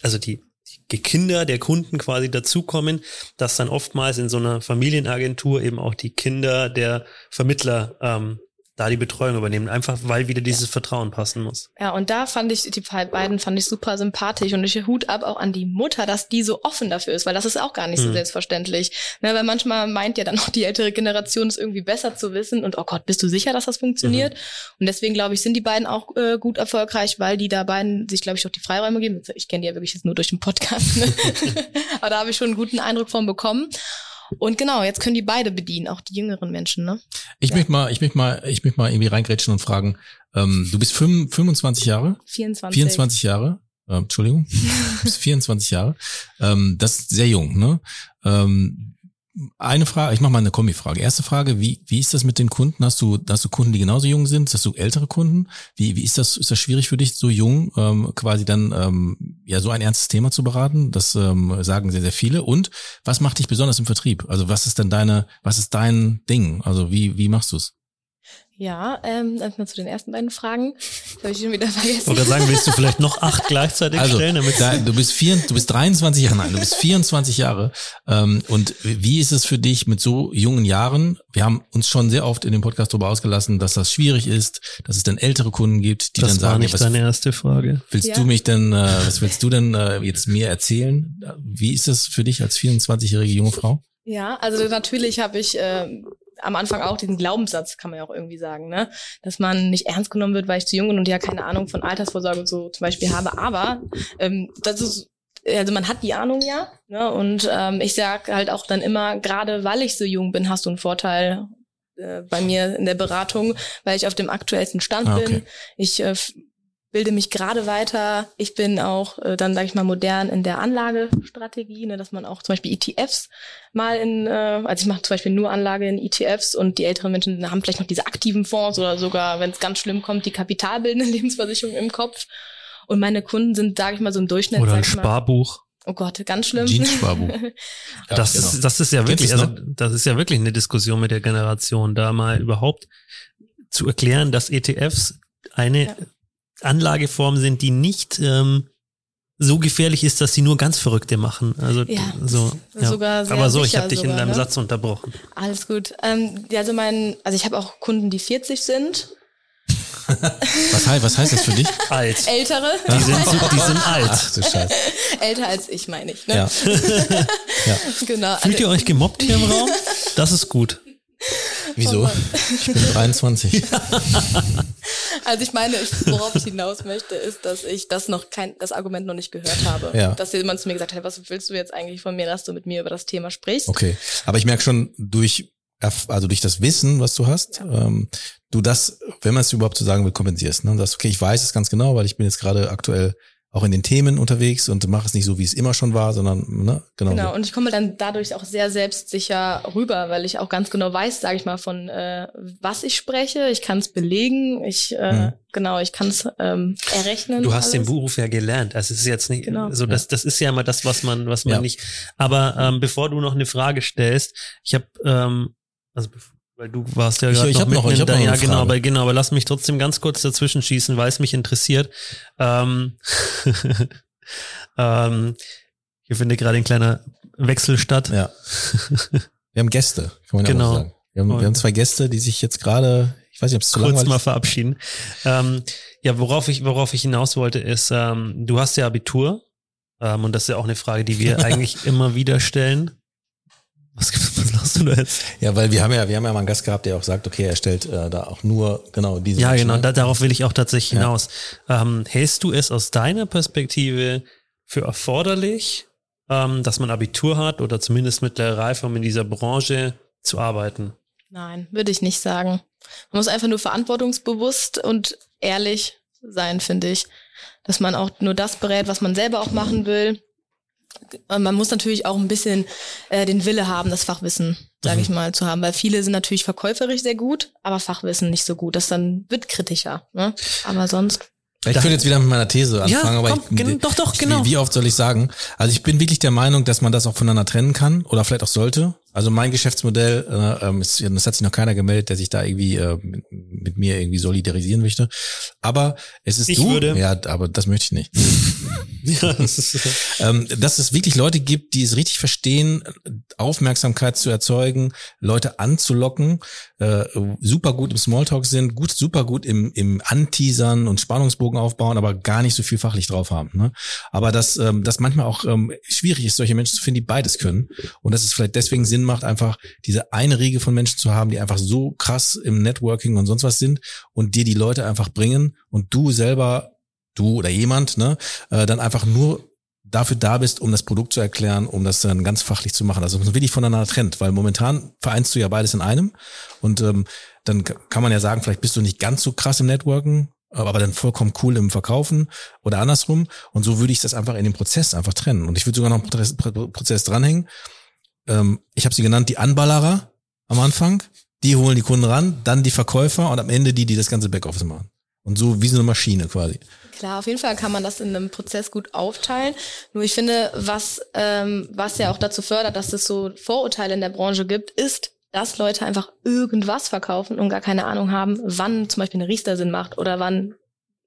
also die, die Kinder der Kunden quasi dazukommen, dass dann oftmals in so einer Familienagentur eben auch die Kinder der Vermittler ähm, da die Betreuung übernehmen, einfach weil wieder dieses Vertrauen passen muss. Ja, und da fand ich die beiden fand ich super sympathisch und ich Hut ab auch an die Mutter, dass die so offen dafür ist, weil das ist auch gar nicht so Mhm. selbstverständlich. Ne, weil manchmal meint ja dann auch die ältere Generation es irgendwie besser zu wissen und oh Gott, bist du sicher, dass das funktioniert? Und deswegen glaube ich, sind die beiden auch äh, gut erfolgreich, weil die da beiden sich glaube ich auch die Freiräume geben. Ich kenne die ja wirklich jetzt nur durch den Podcast, ne? aber da habe ich schon einen guten Eindruck von bekommen. Und genau, jetzt können die beide bedienen, auch die jüngeren Menschen, ne? Ich Ja. möchte mal, ich möchte mal, ich möchte mal irgendwie reingrätschen und fragen, ähm, du bist fünf- 25 Jahre, 24. 24 Jahre, äh, Entschuldigung, du bist 24 Jahre, ähm, das ist sehr jung, ne? Ähm, eine Frage, ich mache mal eine Kombifrage. Erste Frage, wie, wie ist das mit den Kunden? Hast du, hast du Kunden, die genauso jung sind? Hast du ältere Kunden? Wie, wie ist das, ist das schwierig für dich, so jung, ähm, quasi dann, ähm, ja, so ein ernstes Thema zu beraten? Das ähm, sagen sehr, sehr viele. Und was macht dich besonders im Vertrieb? Also was ist denn deine, was ist dein Ding? Also wie, wie machst du's? Ja, ähm, erstmal zu den ersten beiden Fragen. Das habe ich schon wieder vergessen. Oder sagen, willst du vielleicht noch acht gleichzeitig Also, stellen, damit da, du bist vier, du bist 23 Jahre, nein, du bist 24 Jahre. Ähm, und wie ist es für dich mit so jungen Jahren? Wir haben uns schon sehr oft in dem Podcast darüber ausgelassen, dass das schwierig ist, dass es dann ältere Kunden gibt, die das dann war sagen, nicht was deine erste Frage. willst Ja. du mich denn, äh, was willst du denn äh, jetzt mir erzählen? Wie ist es für dich als 24-jährige junge Frau? Ja, also natürlich habe ich äh, am Anfang auch diesen Glaubenssatz, kann man ja auch irgendwie sagen, ne? dass man nicht ernst genommen wird, weil ich zu jung bin und ja keine Ahnung von Altersvorsorge und so zum Beispiel habe. Aber ähm, das ist also man hat die Ahnung ja, ne? Und ähm, ich sag halt auch dann immer, gerade weil ich so jung bin, hast du einen Vorteil äh, bei mir in der Beratung, weil ich auf dem aktuellsten Stand Ah, okay. bin. Ich äh, bilde mich gerade weiter. Ich bin auch äh, dann, sage ich mal, modern in der Anlagestrategie, ne, dass man auch zum Beispiel ETFs mal in, äh, also ich mache zum Beispiel nur Anlage in ETFs und die älteren Menschen haben vielleicht noch diese aktiven Fonds oder sogar, wenn es ganz schlimm kommt, die kapitalbildende Lebensversicherung im Kopf. Und meine Kunden sind, sage ich mal, so im Durchschnitt. Oder ein sag ich mal, Sparbuch. Oh Gott, ganz schlimm. Jeans-Sparbuch. Ja, das, genau. ist, das ist ja wirklich, also das ist ja wirklich eine Diskussion mit der Generation, da mal überhaupt zu erklären, dass ETFs eine Ja. Anlageform sind, die nicht ähm, so gefährlich ist, dass sie nur ganz Verrückte machen. Also Ja, so. Ja. sogar sehr Aber so, ich habe dich in sogar, deinem ne? Satz unterbrochen. Alles gut. Ähm, ja, also mein, also ich habe auch Kunden, die 40 sind, Was, heißt, was heißt das für dich? Alt. ältere, Die sind, die sind alt. Ach du Scheiße. älter als ich, meine ich. Ne? Ja. Genau. Fühlt ihr euch gemobbt hier im Raum? Das ist gut. Wieso? Ich bin 23. Also ich meine, ich, worauf ich hinaus möchte, ist, dass ich das noch kein, das Argument noch nicht gehört habe. Ja. Dass jemand zu mir gesagt hat, was willst du jetzt eigentlich von mir, dass du mit mir über das Thema sprichst? Okay, aber ich merke schon durch, also durch das Wissen, was du hast, ähm, du das, wenn man es überhaupt so sagen will, kompensierst. Ne? Und das, okay, ich weiß es ganz genau, weil ich bin jetzt gerade aktuell auch in den Themen unterwegs und mache es nicht so, wie es immer schon war, sondern ne, genau. Genau, so. und ich komme dann dadurch auch sehr selbstsicher rüber, weil ich auch ganz genau weiß, sage ich mal, von äh, was ich spreche. Ich kann es belegen, ich äh, Mhm. genau, ich kann es ähm, errechnen. Du hast den alles. Beruf ja gelernt. Also es ist jetzt nicht Genau. so, das, das ist ja immer das, was man, was man Ja. nicht. Aber ähm, bevor du noch eine Frage stellst, ich habe, ähm, also weil du warst ja Ich- gerade ich noch noch- ich hab noch ja genau, aber genau, aber lass mich trotzdem ganz kurz dazwischen schießen, weil es mich interessiert. Ähm, ähm, hier findet gerade ein kleiner Wechsel statt. Ja. Wir haben Gäste, kann man Genau. sagen. Wir haben, wir haben zwei Gäste, die sich jetzt gerade, ich weiß nicht, ob es zu kurz langweilig mal verabschieden. Ähm, ja, worauf ich, worauf ich hinaus wollte, ist, ähm, du hast ja Abitur, ähm, und das ist ja auch eine Frage, die wir eigentlich immer wieder stellen. Was, lachst du da jetzt? Ja, weil wir haben ja, wir haben ja mal einen Gast gehabt, der auch sagt, okay, er stellt äh, da auch nur genau diese. Ja, Menschen genau, da, darauf will ich auch tatsächlich Ja. hinaus. Ähm, hältst du es aus deiner Perspektive für erforderlich, ähm, dass man Abitur hat oder zumindest mittlere Reife, um in dieser Branche zu arbeiten? Nein, würde ich nicht sagen. Man muss einfach nur verantwortungsbewusst und ehrlich sein, finde ich. Dass man auch nur das berät, was man selber auch machen will. Man muss natürlich auch ein bisschen äh, den Wille haben, das Fachwissen, sage Mhm. ich mal, zu haben. Weil viele sind natürlich verkäuferisch sehr gut, aber Fachwissen nicht so gut. Das dann wird kritischer. Ne? Aber sonst. Ich könnte jetzt wieder mit meiner These anfangen, aber komm, ich, doch, doch, ich, genau. Wie, wie oft soll ich sagen? Also ich bin wirklich der Meinung, dass man das auch voneinander trennen kann oder vielleicht auch sollte. Also mein Geschäftsmodell, äh, ähm, ist, das hat sich noch keiner gemeldet, der sich da irgendwie äh, mit, mir irgendwie solidarisieren möchte. Aber es ist Ich du, würde. ja, aber das möchte ich nicht. Ja, das ist, ähm, dass es wirklich Leute gibt, die es richtig verstehen, Aufmerksamkeit zu erzeugen, Leute anzulocken, äh, super gut im Smalltalk sind, gut, super gut im, im Anteasern und Spannungsbogen aufbauen, aber gar nicht so viel fachlich drauf haben. Ne? Aber dass ähm, das manchmal auch ähm, schwierig ist, solche Menschen zu finden, die beides können. Und dass es vielleicht deswegen Sinn macht, einfach diese eine Riege von Menschen zu haben, die einfach so krass im Networking und sonst was sind und dir die Leute einfach bringen und du selber du oder jemand, ne, äh, dann einfach nur dafür da bist, um das Produkt zu erklären, um das dann ganz fachlich zu machen. Also wirklich voneinander trennt, weil momentan vereinst du ja beides in einem und ähm, dann kann man ja sagen, vielleicht bist du nicht ganz so krass im Networken, aber dann vollkommen cool im Verkaufen oder andersrum. Und so würde ich das einfach in dem Prozess einfach trennen. Und ich würde sogar noch einen Prozess, Prozess dranhängen. Ähm, ich habe sie genannt, die Anballerer am Anfang. Die holen die Kunden ran, dann die Verkäufer und am Ende die, die das ganze Backoffice machen. Und so wie so eine Maschine quasi. Klar, auf jeden Fall kann man das in einem Prozess gut aufteilen. Nur ich finde, was, ähm, was ja auch dazu fördert, dass es so Vorurteile in der Branche gibt, ist, dass Leute einfach irgendwas verkaufen und gar keine Ahnung haben, wann zum Beispiel eine Riester Sinn macht oder wann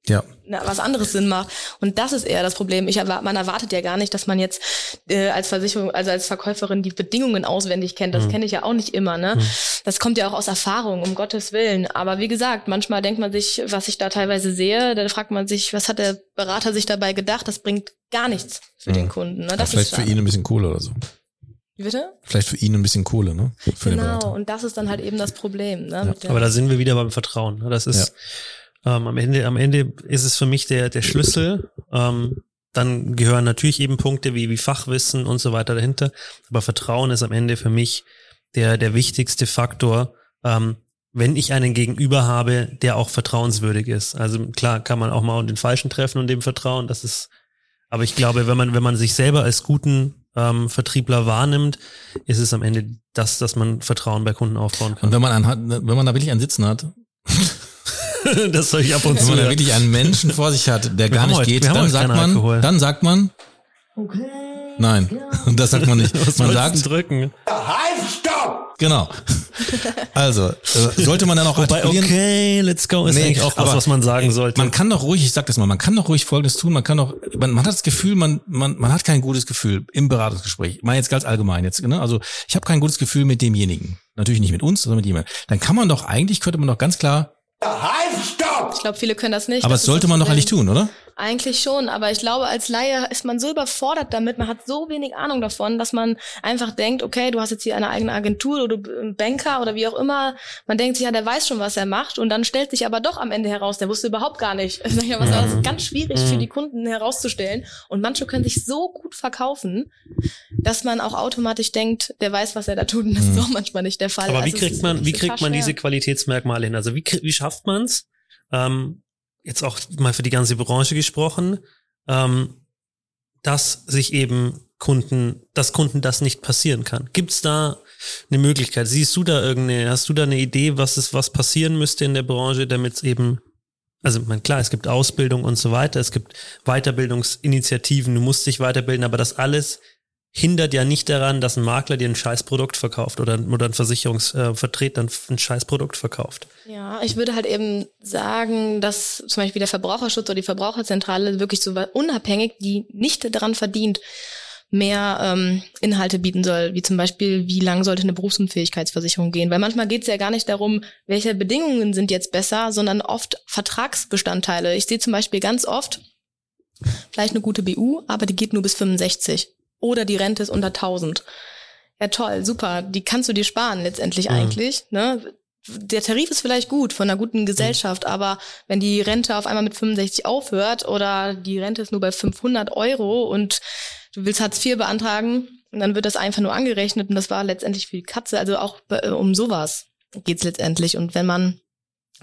ja. na, was anderes Sinn macht. Und das ist eher das Problem. Ich erwart, man erwartet ja gar nicht, dass man jetzt äh, als Versicherung, also als Verkäuferin die Bedingungen auswendig kennt. Das mhm. kenne ich ja auch nicht immer. Ne? Mhm. Das kommt ja auch aus Erfahrung, um Gottes Willen. Aber wie gesagt, manchmal denkt man sich, was ich da teilweise sehe, da fragt man sich, was hat der Berater sich dabei gedacht? Das bringt gar nichts für mhm. den Kunden. Ne? Das ja, vielleicht für ihn ein bisschen Kohle oder so. Wie bitte? Vielleicht für ihn ein bisschen Kohle, ne? Für genau, und das ist dann halt eben das Problem. Ne? Ja. Aber da sind wir wieder beim Vertrauen. Ne? Das ist ähm, am Ende, am Ende ist es für mich der, der Schlüssel. Ähm, dann gehören natürlich eben Punkte wie, wie Fachwissen und so weiter dahinter. Aber Vertrauen ist am Ende für mich der, der wichtigste Faktor, ähm, wenn ich einen Gegenüber habe, der auch vertrauenswürdig ist. Also klar kann man auch mal den Falschen treffen und dem vertrauen. Das ist, aber ich glaube, wenn man, wenn man sich selber als guten ähm, Vertriebler wahrnimmt, ist es am Ende das, dass man Vertrauen bei Kunden aufbauen kann. Und wenn man einen hat, wenn man da wirklich einen Sitzen hat, das soll ich ab und zu. Wenn man da wirklich einen Menschen vor sich hat, der wir gar nicht heute, geht, dann sagt man, Alkohol. dann sagt man, okay. Nein, und das sagt man nicht. Was man sagt, drücken. Halt, stopp! Genau. Also, äh, sollte man dann auch Wobei, okay, let's go ist nee, eigentlich auch was, was man sagen sollte. Man kann doch ruhig, ich sag das mal, man kann doch ruhig Folgendes tun, man kann doch, man, man hat das Gefühl, man, man, man hat kein gutes Gefühl im Beratungsgespräch. Ich meine jetzt ganz allgemein jetzt, ne? Also, ich habe kein gutes Gefühl mit demjenigen. Natürlich nicht mit uns, sondern mit jemandem. Dann kann man doch, eigentlich könnte man doch ganz klar Halt, stopp! Ich glaube, viele können das nicht. Aber das sollte man doch eigentlich tun, oder? Eigentlich schon, aber ich glaube, als Laie ist man so überfordert damit, man hat so wenig Ahnung davon, dass man einfach denkt, okay, du hast jetzt hier eine eigene Agentur oder ein Banker oder wie auch immer. Man denkt sich, ja, der weiß schon, was er macht und dann stellt sich aber doch am Ende heraus, der wusste überhaupt gar nicht. Das ist ganz schwierig für die Kunden herauszustellen und manche können sich so gut verkaufen, dass man auch automatisch denkt, der weiß, was er da tut und das ist auch manchmal nicht der Fall. Aber also wie kriegt man, wie kriegt man diese Qualitätsmerkmale hin? Also wie, wie schafft man's? Ähm, jetzt auch mal für die ganze Branche gesprochen, ähm, dass sich eben Kunden, dass Kunden das nicht passieren kann. Gibt es da eine Möglichkeit? Siehst du da irgendeine, hast du da eine Idee, was ist, was passieren müsste in der Branche, damit es eben, also man, klar, es gibt Ausbildung und so weiter, es gibt Weiterbildungsinitiativen, du musst dich weiterbilden, aber das alles hindert ja nicht daran, dass ein Makler dir ein Scheißprodukt verkauft oder, oder ein Versicherungsvertreter ein Scheißprodukt verkauft. Ja, ich würde halt eben sagen, dass zum Beispiel der Verbraucherschutz oder die Verbraucherzentrale wirklich so unabhängig, die nicht daran verdient, mehr ähm, Inhalte bieten soll, wie zum Beispiel, wie lang sollte eine Berufsunfähigkeitsversicherung gehen. Weil manchmal geht es ja gar nicht darum, welche Bedingungen sind jetzt besser, sondern oft Vertragsbestandteile. Ich sehe zum Beispiel ganz oft, vielleicht eine gute BU, aber die geht nur bis 65 oder die Rente ist unter 1000. Ja, toll, super. Die kannst du dir sparen letztendlich mhm. eigentlich. Ne? Der Tarif ist vielleicht gut von einer guten Gesellschaft, mhm. aber wenn die Rente auf einmal mit 65 aufhört oder die Rente ist nur bei 500 Euro und du willst Hartz IV beantragen, dann wird das einfach nur angerechnet und das war letztendlich für die Katze. Also auch äh, um sowas geht's letztendlich. Und wenn man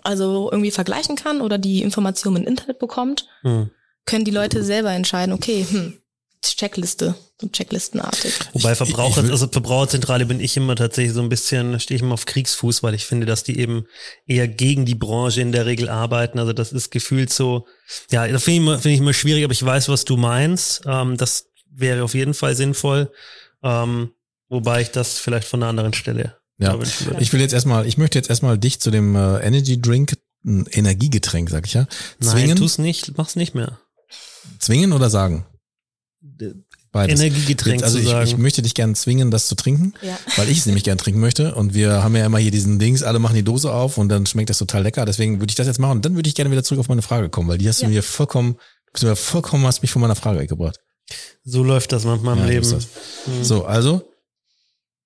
also irgendwie vergleichen kann oder die Informationen im Internet bekommt, mhm. können die Leute selber entscheiden, okay, hm, Checkliste, so checklistenartig. Wobei Verbraucher, also Verbraucherzentrale bin ich immer tatsächlich so ein bisschen, stehe ich immer auf Kriegsfuß, weil ich finde, dass die eben eher gegen die Branche in der Regel arbeiten. Also das ist gefühlt so, ja, das finde ich, immer, finde ich immer schwierig, aber ich weiß, was du meinst. Ähm, das wäre auf jeden Fall sinnvoll. Ähm, wobei ich das vielleicht von einer anderen Stelle. Ja, ich will jetzt erstmal, ich möchte jetzt erstmal dich zu dem äh, Energy Drink, ein Energiegetränk, sag ich ja. Zwingen. Nein, tu's nicht, mach's nicht mehr. Zwingen oder sagen? Beides. Energiegetränk also zu ich, sagen. ich möchte dich gerne zwingen, das zu trinken, Ja. weil ich es nämlich gerne trinken möchte. Und wir haben ja immer hier diesen Dings, alle machen die Dose auf und dann schmeckt das total lecker. Deswegen würde ich das jetzt machen und dann würde ich gerne wieder zurück auf meine Frage kommen, weil die hast du Ja. mir vollkommen, bist du mir vollkommen hast mich von meiner Frage weggebracht. so läuft das manchmal im Ja, Leben. so ist So, also.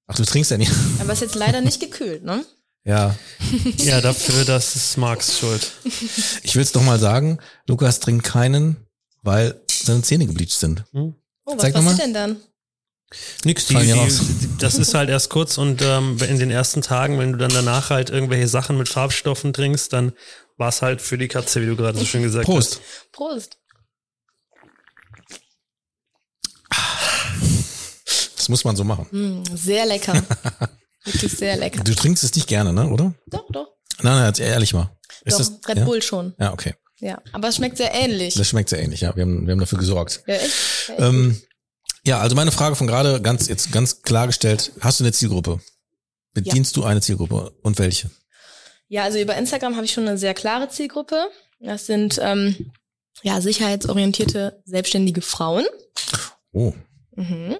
Ach, du trinkst ja nicht. Aber ist jetzt leider nicht gekühlt, ne? Ja, Ja, dafür, das ist Marks Schuld. ich will es doch mal sagen, Lukas trinkt keinen, weil seine Zähne gebleicht sind. Oh, was Zeig passiert denn dann? Nix, die, die, das ist halt erst kurz und ähm, in den ersten Tagen, wenn du dann danach halt irgendwelche Sachen mit Farbstoffen trinkst, dann war es halt für die Katze, wie du gerade so schön gesagt Prost. Prost. Das muss man so machen. Mm, sehr lecker. Wirklich sehr lecker. Du trinkst es nicht gerne, ne, oder? Doch, doch. Nein, nein, jetzt ehrlich mal. Ist doch, das, Red ja? Bull schon. Ja, okay. Ja. Aber es schmeckt sehr ähnlich. Das schmeckt sehr ähnlich, ja. Wir haben, wir haben dafür gesorgt. ja, echt? Ja, echt. Ähm, ja, also meine Frage von gerade ganz jetzt ganz klargestellt. Hast du eine Zielgruppe? Bedienst du eine Zielgruppe und welche? Ja, also über Instagram habe ich schon eine sehr klare Zielgruppe. Das sind ähm, ja sicherheitsorientierte selbstständige Frauen. Oh, Mhm.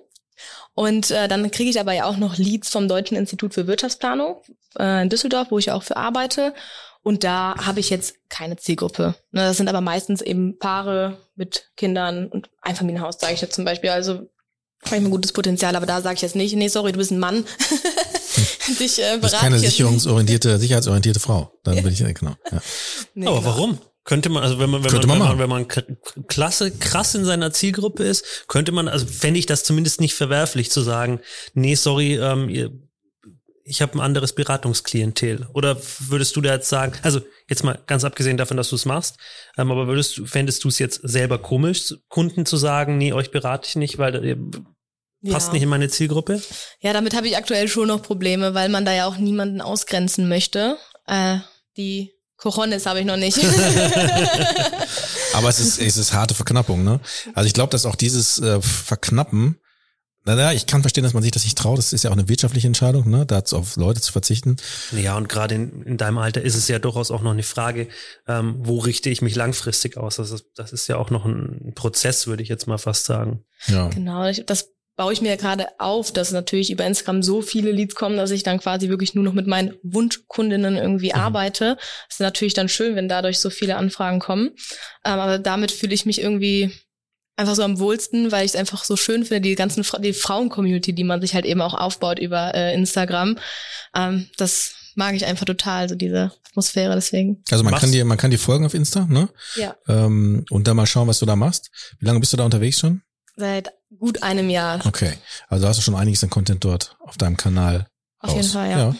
Und äh, dann kriege ich aber ja auch noch Leads vom Deutschen Institut für Wirtschaftsplanung äh, in Düsseldorf, wo ich ja auch für arbeite. Und da habe ich jetzt keine Zielgruppe. Ne, das sind aber meistens eben Paare mit Kindern und Einfamilienhaus, sage ich jetzt zum Beispiel. Also habe ich ein gutes Potenzial, aber da sage ich jetzt nicht, nee, sorry, du bist ein Mann. Dich äh, du bist keine sicherungsorientierte, sicherheitsorientierte Frau. Dann bin ich ja genau. Ja. nicht. Nee, Aber genau. warum? Könnte man, also wenn man, wenn Könnte man, man wenn man, wenn man klasse, krass in seiner Zielgruppe ist, könnte man, also fände ich das zumindest nicht verwerflich zu sagen, nee, sorry, ähm, ihr, ich habe ein anderes Beratungsklientel. Oder würdest du da jetzt sagen, also jetzt mal ganz abgesehen davon, dass du es machst, ähm, aber würdest du, fändest du es jetzt selber komisch, Kunden zu sagen, nee, euch berate ich nicht, weil ihr passt Ja. nicht in meine Zielgruppe? Ja, damit habe ich aktuell schon noch Probleme, weil man da ja auch niemanden ausgrenzen möchte. Äh, die Coronis habe ich noch nicht. Aber es ist, es ist harte Verknappung, ne? Also ich glaube, dass auch dieses äh, Verknappen, naja, ich kann verstehen, dass man sich das nicht traut. Das ist ja auch eine wirtschaftliche Entscheidung, ne? Da auf Leute zu verzichten. Ja, und gerade in, in deinem Alter ist es ja durchaus auch noch eine Frage, ähm, wo richte ich mich langfristig aus? Das ist, das ist ja auch noch ein Prozess, würde ich jetzt mal fast sagen. Ja. genau, ich, das baue ich mir ja gerade auf, dass natürlich über Instagram so viele Leads kommen, dass ich dann quasi wirklich nur noch mit meinen Wunschkundinnen irgendwie arbeite. Das ist natürlich dann schön, wenn dadurch so viele Anfragen kommen. Ähm, aber damit fühle ich mich irgendwie einfach so am wohlsten, weil ich es einfach so schön finde, die ganzen Fra die Frauen-Community, die man sich halt eben auch aufbaut über äh, Instagram. Ähm, das mag ich einfach total, so diese Atmosphäre deswegen. Also man Machst- kann dir, man kann dir folgen auf Insta, ne? Ja, Ähm, und dann mal schauen, was du da machst. Wie lange bist du da unterwegs schon? seit gut einem Jahr. Okay. Also hast du schon einiges an Content dort auf deinem Kanal. Auf jeden raus. Fall, ja.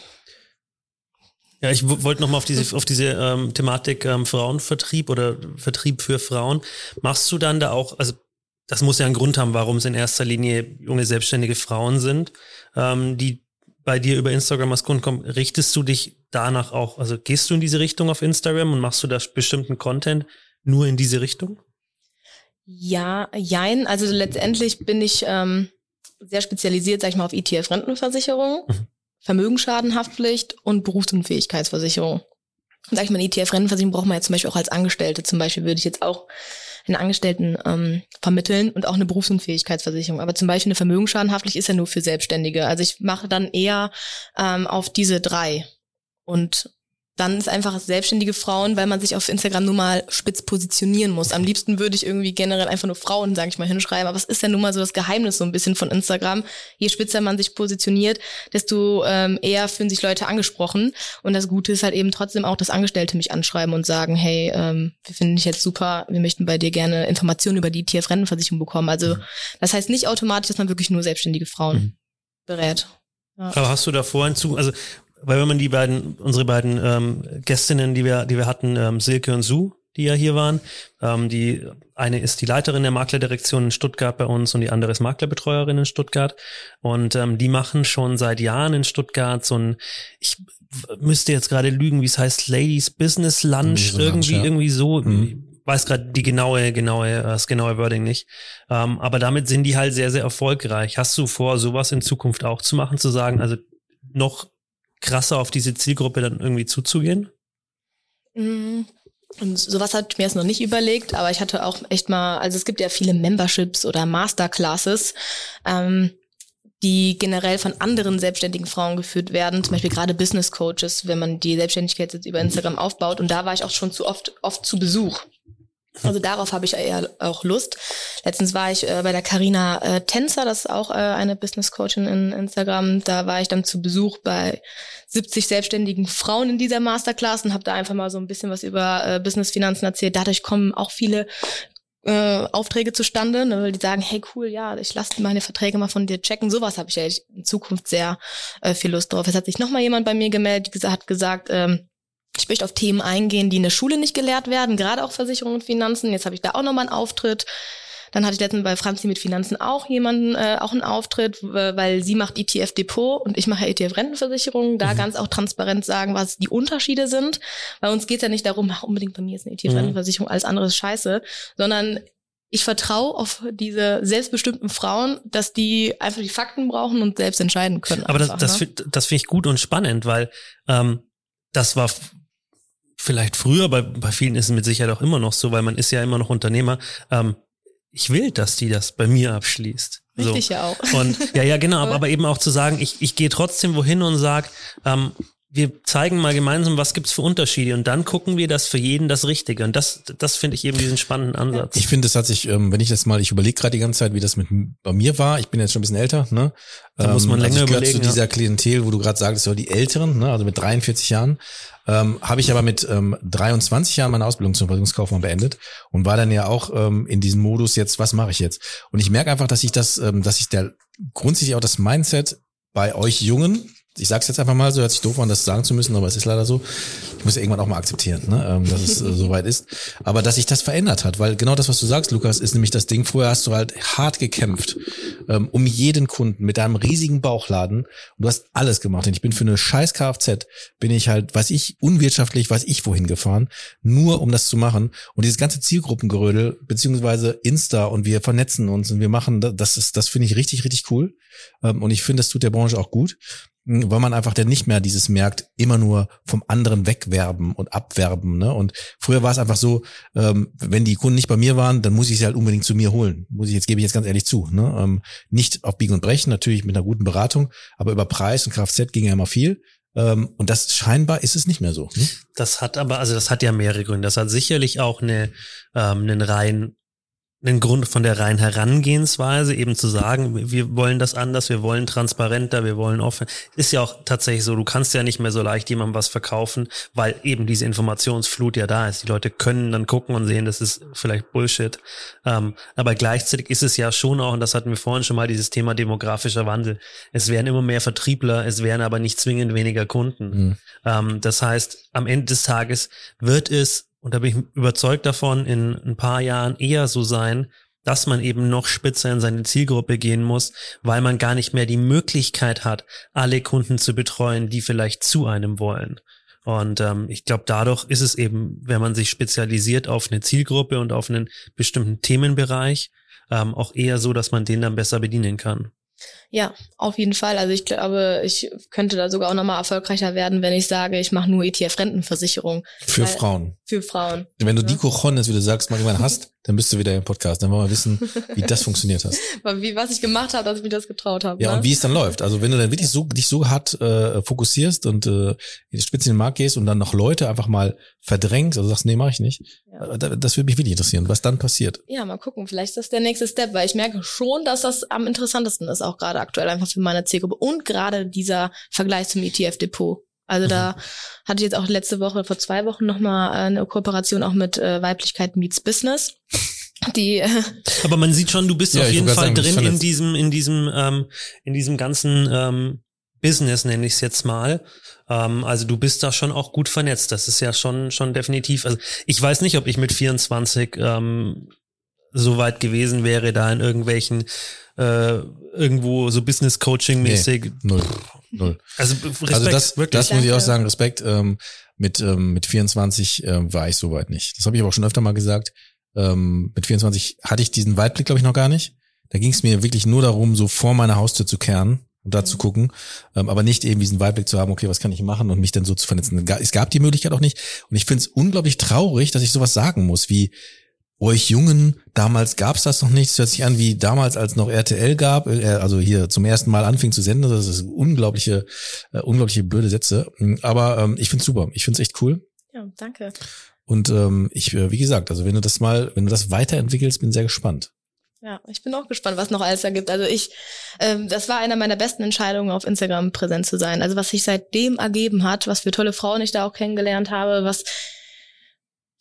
Ja, ich w- wollte nochmal auf diese, auf diese ähm, Thematik ähm, Frauenvertrieb oder Vertrieb für Frauen. Machst du dann da auch, also das muss ja einen Grund haben, warum es in erster Linie junge selbstständige Frauen sind, ähm, die bei dir über Instagram als Kunden kommen. Richtest du dich danach auch, also gehst du in diese Richtung auf Instagram und machst du da bestimmten Content nur in diese Richtung? Ja, jein. Also letztendlich bin ich ähm, sehr spezialisiert, sag ich mal, auf ETF-Rentenversicherung, Mhm. Vermögensschadenhaftpflicht und Berufsunfähigkeitsversicherung. Sag ich mal, ETF-Rentenversicherung braucht man jetzt zum Beispiel auch als Angestellte. Zum Beispiel würde ich jetzt auch einen Angestellten ähm, vermitteln und auch eine Berufsunfähigkeitsversicherung. Aber zum Beispiel eine Vermögensschadenhaftpflicht ist ja nur für Selbstständige. Also ich mache dann eher ähm, auf diese drei. Und dann ist einfach selbstständige Frauen, weil man sich auf Instagram nur mal spitz positionieren muss. Am liebsten würde ich irgendwie generell einfach nur Frauen, sage ich mal, hinschreiben. Aber es ist ja nun mal so das Geheimnis so ein bisschen von Instagram. Je spitzer man sich positioniert, desto ähm, eher fühlen sich Leute angesprochen. Und das Gute ist halt eben trotzdem auch, dass Angestellte mich anschreiben und sagen, hey, ähm, wir finden dich jetzt super, wir möchten bei dir gerne Informationen über die TF-Rentenversicherung bekommen. Also das heißt nicht automatisch, dass man wirklich nur selbstständige Frauen Mhm. berät. Aber hast du da vorhin zu, also weil wenn man die beiden, unsere beiden ähm, Gästinnen, die wir, die wir hatten, ähm, Silke und Sue, die ja hier waren, ähm, die eine ist die Leiterin der Maklerdirektion in Stuttgart bei uns und die andere ist Maklerbetreuerin in Stuttgart und ähm, die machen schon seit Jahren in Stuttgart so ein, ich müsste jetzt gerade lügen, wie es heißt, Ladies Business Lunch, Irgendwie so irgendwie, ja. irgendwie so. Mhm. Weiß gerade die genaue, genaue, äh, das genaue Wording nicht. Ähm, aber damit sind die halt sehr, sehr erfolgreich. Hast du vor, sowas in Zukunft auch zu machen, zu sagen, also noch krasser auf diese Zielgruppe dann irgendwie zuzugehen? Mm, Und sowas ich mir jetzt noch nicht überlegt, aber ich hatte auch echt mal, also es gibt ja viele Memberships oder Masterclasses, ähm, die generell von anderen selbstständigen Frauen geführt werden, zum Beispiel gerade Business Coaches, wenn man die Selbstständigkeit jetzt über Instagram aufbaut. Und da war ich auch schon zu oft, oft zu Besuch. Also darauf habe ich eher auch Lust. Letztens war ich äh, bei der Carina äh, Tänzer, das ist auch äh, eine Business Coachin in Instagram. Da war ich dann zu Besuch bei 70 selbstständigen Frauen in dieser Masterclass und habe da einfach mal so ein bisschen was über äh, Business Finanzen erzählt. Dadurch kommen auch viele äh, Aufträge zustande, ne, weil die sagen, hey cool, ja, ich lasse meine Verträge mal von dir checken. Sowas habe ich ja in Zukunft sehr äh, viel Lust drauf. Es hat sich noch mal jemand bei mir gemeldet, hat gesagt, ähm, ich möchte auf Themen eingehen, die in der Schule nicht gelehrt werden, gerade auch Versicherungen und Finanzen. Jetzt habe ich da auch nochmal einen Auftritt. Dann hatte ich letztens bei Franzi mit Finanzen auch jemanden, äh, auch einen Auftritt, weil sie macht ETF-Depot und ich mache ETF-Rentenversicherung. Da mhm. ganz auch transparent sagen, was die Unterschiede sind. Bei uns geht es ja nicht darum, ach, unbedingt bei mir ist eine ETF-Rentenversicherung, alles andere ist scheiße, sondern ich vertraue auf diese selbstbestimmten Frauen, dass die einfach die Fakten brauchen und selbst entscheiden können. Aber einfach, das, das, ne? das finde ich gut und spannend, weil ähm, das war vielleicht früher, bei, bei vielen ist es mit Sicherheit auch immer noch so, weil man ist ja immer noch Unternehmer. Ähm, ich will, dass die das bei mir abschließt. Richtig so. ja auch. Und ja, ja, genau, aber, aber eben auch zu sagen, ich, ich gehe trotzdem wohin und sag, ähm, wir zeigen mal gemeinsam, was gibt's für Unterschiede und dann gucken wir das für jeden das Richtige. Und das, das finde ich eben diesen spannenden Ansatz. Ich finde, es hat sich, ähm, wenn ich das mal, ich überlege gerade die ganze Zeit, wie das mit bei mir war. Ich bin jetzt schon ein bisschen älter, ne? Da muss man ähm, länger also ich überlegen, zu dieser Klientel, wo du gerade sagst, so die Älteren, ne? also mit 43 Jahren. Ähm, habe ich aber mit ähm, 23 Jahren meine Ausbildung zum Versicherungskaufmann beendet und war dann ja auch ähm, in diesem Modus jetzt, was mache ich jetzt? Und ich merke einfach, dass ich das, ähm, dass ich der grundsätzlich auch das Mindset bei euch Jungen, ich sag's jetzt einfach mal so, hört sich doof an, das sagen zu müssen, aber es ist leider so. Ich muss ja irgendwann auch mal akzeptieren, ne, ähm, dass es äh, soweit ist. Aber dass sich das verändert hat, weil genau das, was du sagst, Lukas, ist nämlich das Ding. Vorher hast du halt hart gekämpft ähm, um jeden Kunden mit einem riesigen Bauchladen. Und du hast alles gemacht. Und ich bin für eine scheiß Kfz, bin ich halt, weiß ich, unwirtschaftlich, weiß ich wohin gefahren, nur um das zu machen. Und dieses ganze Zielgruppengerödel, beziehungsweise Insta und wir vernetzen uns und wir machen, das ist, das finde ich richtig, richtig cool. Ähm, und ich finde, das tut der Branche auch gut weil man einfach dann nicht mehr dieses merkt, immer nur vom anderen wegwerben und abwerben. Ne? Und früher war es einfach so, ähm, wenn die Kunden nicht bei mir waren, dann muss ich sie halt unbedingt zu mir holen. Muss ich jetzt gebe ich jetzt ganz ehrlich zu. Ne? Ähm, nicht auf Biegen und Brechen, natürlich mit einer guten Beratung, aber über Preis und Kfz ging ja immer viel. Ähm, und das scheinbar ist es nicht mehr so. Ne? Das hat aber, also das hat ja mehrere Gründe. Das hat sicherlich auch eine, ähm, einen rein einen Grund von der reinen Herangehensweise, eben zu sagen, wir wollen das anders, wir wollen transparenter, wir wollen offen. Ist ja auch tatsächlich so, du kannst ja nicht mehr so leicht jemandem was verkaufen, weil eben diese Informationsflut ja da ist. Die Leute können dann gucken und sehen, das ist vielleicht Bullshit. Ähm, aber gleichzeitig ist es ja schon auch, und das hatten wir vorhin schon mal, dieses Thema demografischer Wandel. Es werden immer mehr Vertriebler, es werden aber nicht zwingend weniger Kunden. Mhm. Ähm, das heißt, am Ende des Tages wird es und da bin ich überzeugt davon, in ein paar Jahren eher so sein, dass man eben noch spitzer in seine Zielgruppe gehen muss, weil man gar nicht mehr die Möglichkeit hat, alle Kunden zu betreuen, die vielleicht zu einem wollen. Und ähm, ich glaube, dadurch ist es eben, wenn man sich spezialisiert auf eine Zielgruppe und auf einen bestimmten Themenbereich, ähm, auch eher so, dass man den dann besser bedienen kann. Ja, auf jeden Fall. Also ich glaube, ich könnte da sogar auch nochmal erfolgreicher werden, wenn ich sage, ich mache nur ETF-Rentenversicherung. Für Frauen. Für Frauen. Wenn du ja. die Cojones, wie du sagst, mal irgendwann hast, dann bist du wieder im Podcast. Dann wollen wir wissen, wie das funktioniert hast. Wie, was ich gemacht habe, dass ich mich das getraut habe. Ja, ne? und wie es dann läuft. Also wenn du dann wirklich so dich so hart äh, fokussierst und äh, in die Spitze in den Markt gehst und dann noch Leute einfach mal verdrängst, also sagst, nee, mache ich nicht. Ja. Äh, das würde mich wirklich interessieren, was dann passiert. Ja, mal gucken. Vielleicht ist das der nächste Step, weil ich merke schon, dass das am interessantesten ist, auch gerade aktuell einfach für meine Zielgruppe. Und gerade dieser Vergleich zum ETF-Depot. Also mhm. da hatte ich jetzt auch letzte Woche, vor zwei Wochen nochmal eine Kooperation auch mit äh, Weiblichkeit Meets Business. Die, äh Aber man sieht schon, du bist ja, auf jeden Fall sagen, drin in diesem, in diesem, ähm, in diesem ganzen ähm, Business, nenne ich es jetzt mal. Ähm, also du bist da schon auch gut vernetzt. Das ist ja schon, schon definitiv. Also ich weiß nicht, ob ich mit 24 ähm, so weit gewesen wäre, da in irgendwelchen äh, irgendwo so Business Coaching mäßig. Nee, null. Null. Also Respekt, also das, wirklich. das muss ich auch sagen, Respekt. Ähm, mit, ähm, mit 24 äh, war ich soweit nicht. Das habe ich aber auch schon öfter mal gesagt. Ähm, mit 24 hatte ich diesen Weitblick, glaube ich, noch gar nicht. Da ging es mir wirklich nur darum, so vor meiner Haustür zu kehren und da zu gucken, ähm, aber nicht eben diesen Weitblick zu haben, okay, was kann ich machen und mich dann so zu vernetzen. Es gab die Möglichkeit auch nicht und ich finde es unglaublich traurig, dass ich sowas sagen muss, wie euch Jungen, damals gab's das noch nicht, es hört sich an wie damals, als noch RTL gab, äh, also hier zum ersten Mal anfing zu senden, das ist unglaubliche, äh, unglaubliche blöde Sätze, aber ähm, ich find's super, ich find's echt cool. Ja, danke. Und ähm, ich, äh, wie gesagt, also wenn du das mal, wenn du das weiterentwickelst, bin sehr gespannt. Ja, ich bin auch gespannt, was noch alles da gibt. Also ich, ähm, das war einer meiner besten Entscheidungen, auf Instagram präsent zu sein. Also was sich seitdem ergeben hat, was für tolle Frauen ich da auch kennengelernt habe, was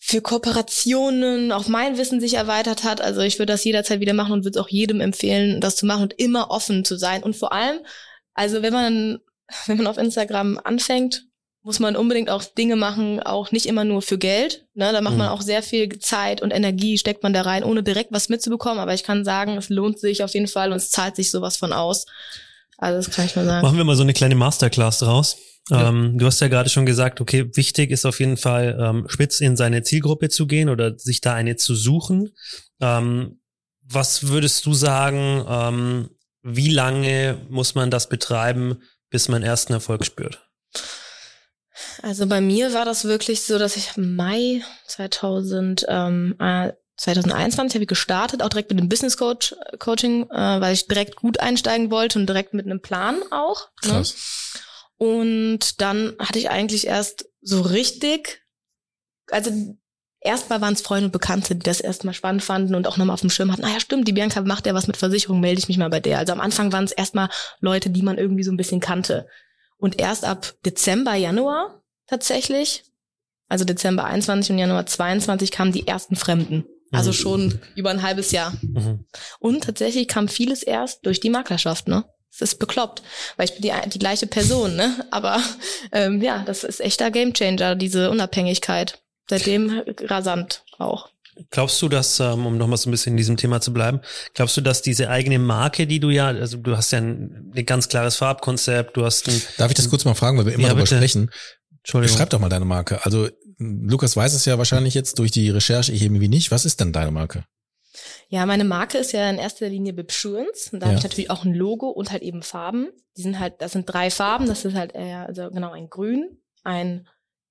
für Kooperationen auch mein Wissen sich erweitert hat. Also ich würde das jederzeit wieder machen und würde es auch jedem empfehlen, das zu machen und immer offen zu sein. Und vor allem, also wenn man, wenn man auf Instagram anfängt, muss man unbedingt auch Dinge machen, auch nicht immer nur für Geld. Ne? Da macht mhm. man auch sehr viel Zeit und Energie, steckt man da rein, ohne direkt was mitzubekommen. Aber ich kann sagen, es lohnt sich auf jeden Fall und es zahlt sich sowas von aus. Also das kann ich mal sagen. Machen wir mal so eine kleine Masterclass draus. Ja. Ähm, du hast ja gerade schon gesagt, okay, wichtig ist auf jeden Fall, ähm, spitz in seine Zielgruppe zu gehen oder sich da eine zu suchen. Ähm, was würdest du sagen, ähm, wie lange muss man das betreiben, bis man ersten Erfolg spürt? Also bei mir war das wirklich so, dass ich Mai 2000, ähm, 2021 habe ich gestartet, auch direkt mit dem Business Coach Coaching, äh, weil ich direkt gut einsteigen wollte und direkt mit einem Plan auch. Ne? Krass. Und dann hatte ich eigentlich erst so richtig, also erstmal waren es Freunde und Bekannte, die das erstmal spannend fanden und auch nochmal auf dem Schirm hatten, naja stimmt, die Bianca macht ja was mit Versicherung, melde ich mich mal bei der. Also am Anfang waren es erstmal Leute, die man irgendwie so ein bisschen kannte. Und erst ab Dezember, Januar tatsächlich. Also Dezember 21 und Januar 22 kamen die ersten Fremden. Also mhm. schon über ein halbes Jahr. Mhm. Und tatsächlich kam vieles erst durch die Maklerschaft, ne? Das ist bekloppt, weil ich bin die, die gleiche Person, ne? Aber ähm, ja, das ist echter Gamechanger, diese Unabhängigkeit. Seitdem rasant auch. Glaubst du, dass, ähm, um nochmal so ein bisschen in diesem Thema zu bleiben, glaubst du, dass diese eigene Marke, die du ja, also du hast ja ein, ein ganz klares Farbkonzept, du hast ein. Darf ich das kurz mal fragen, weil wir immer ja, darüber bitte. sprechen? Entschuldigung. Schreib doch mal deine Marke. Also Lukas weiß es ja wahrscheinlich jetzt durch die Recherche, ich irgendwie nicht. Was ist denn deine Marke? Ja, meine Marke ist ja in erster Linie Bipsurance. Und da ja. habe ich natürlich auch ein Logo und halt eben Farben. Die sind halt, das sind drei Farben. Das ist halt eher, also genau ein Grün, ein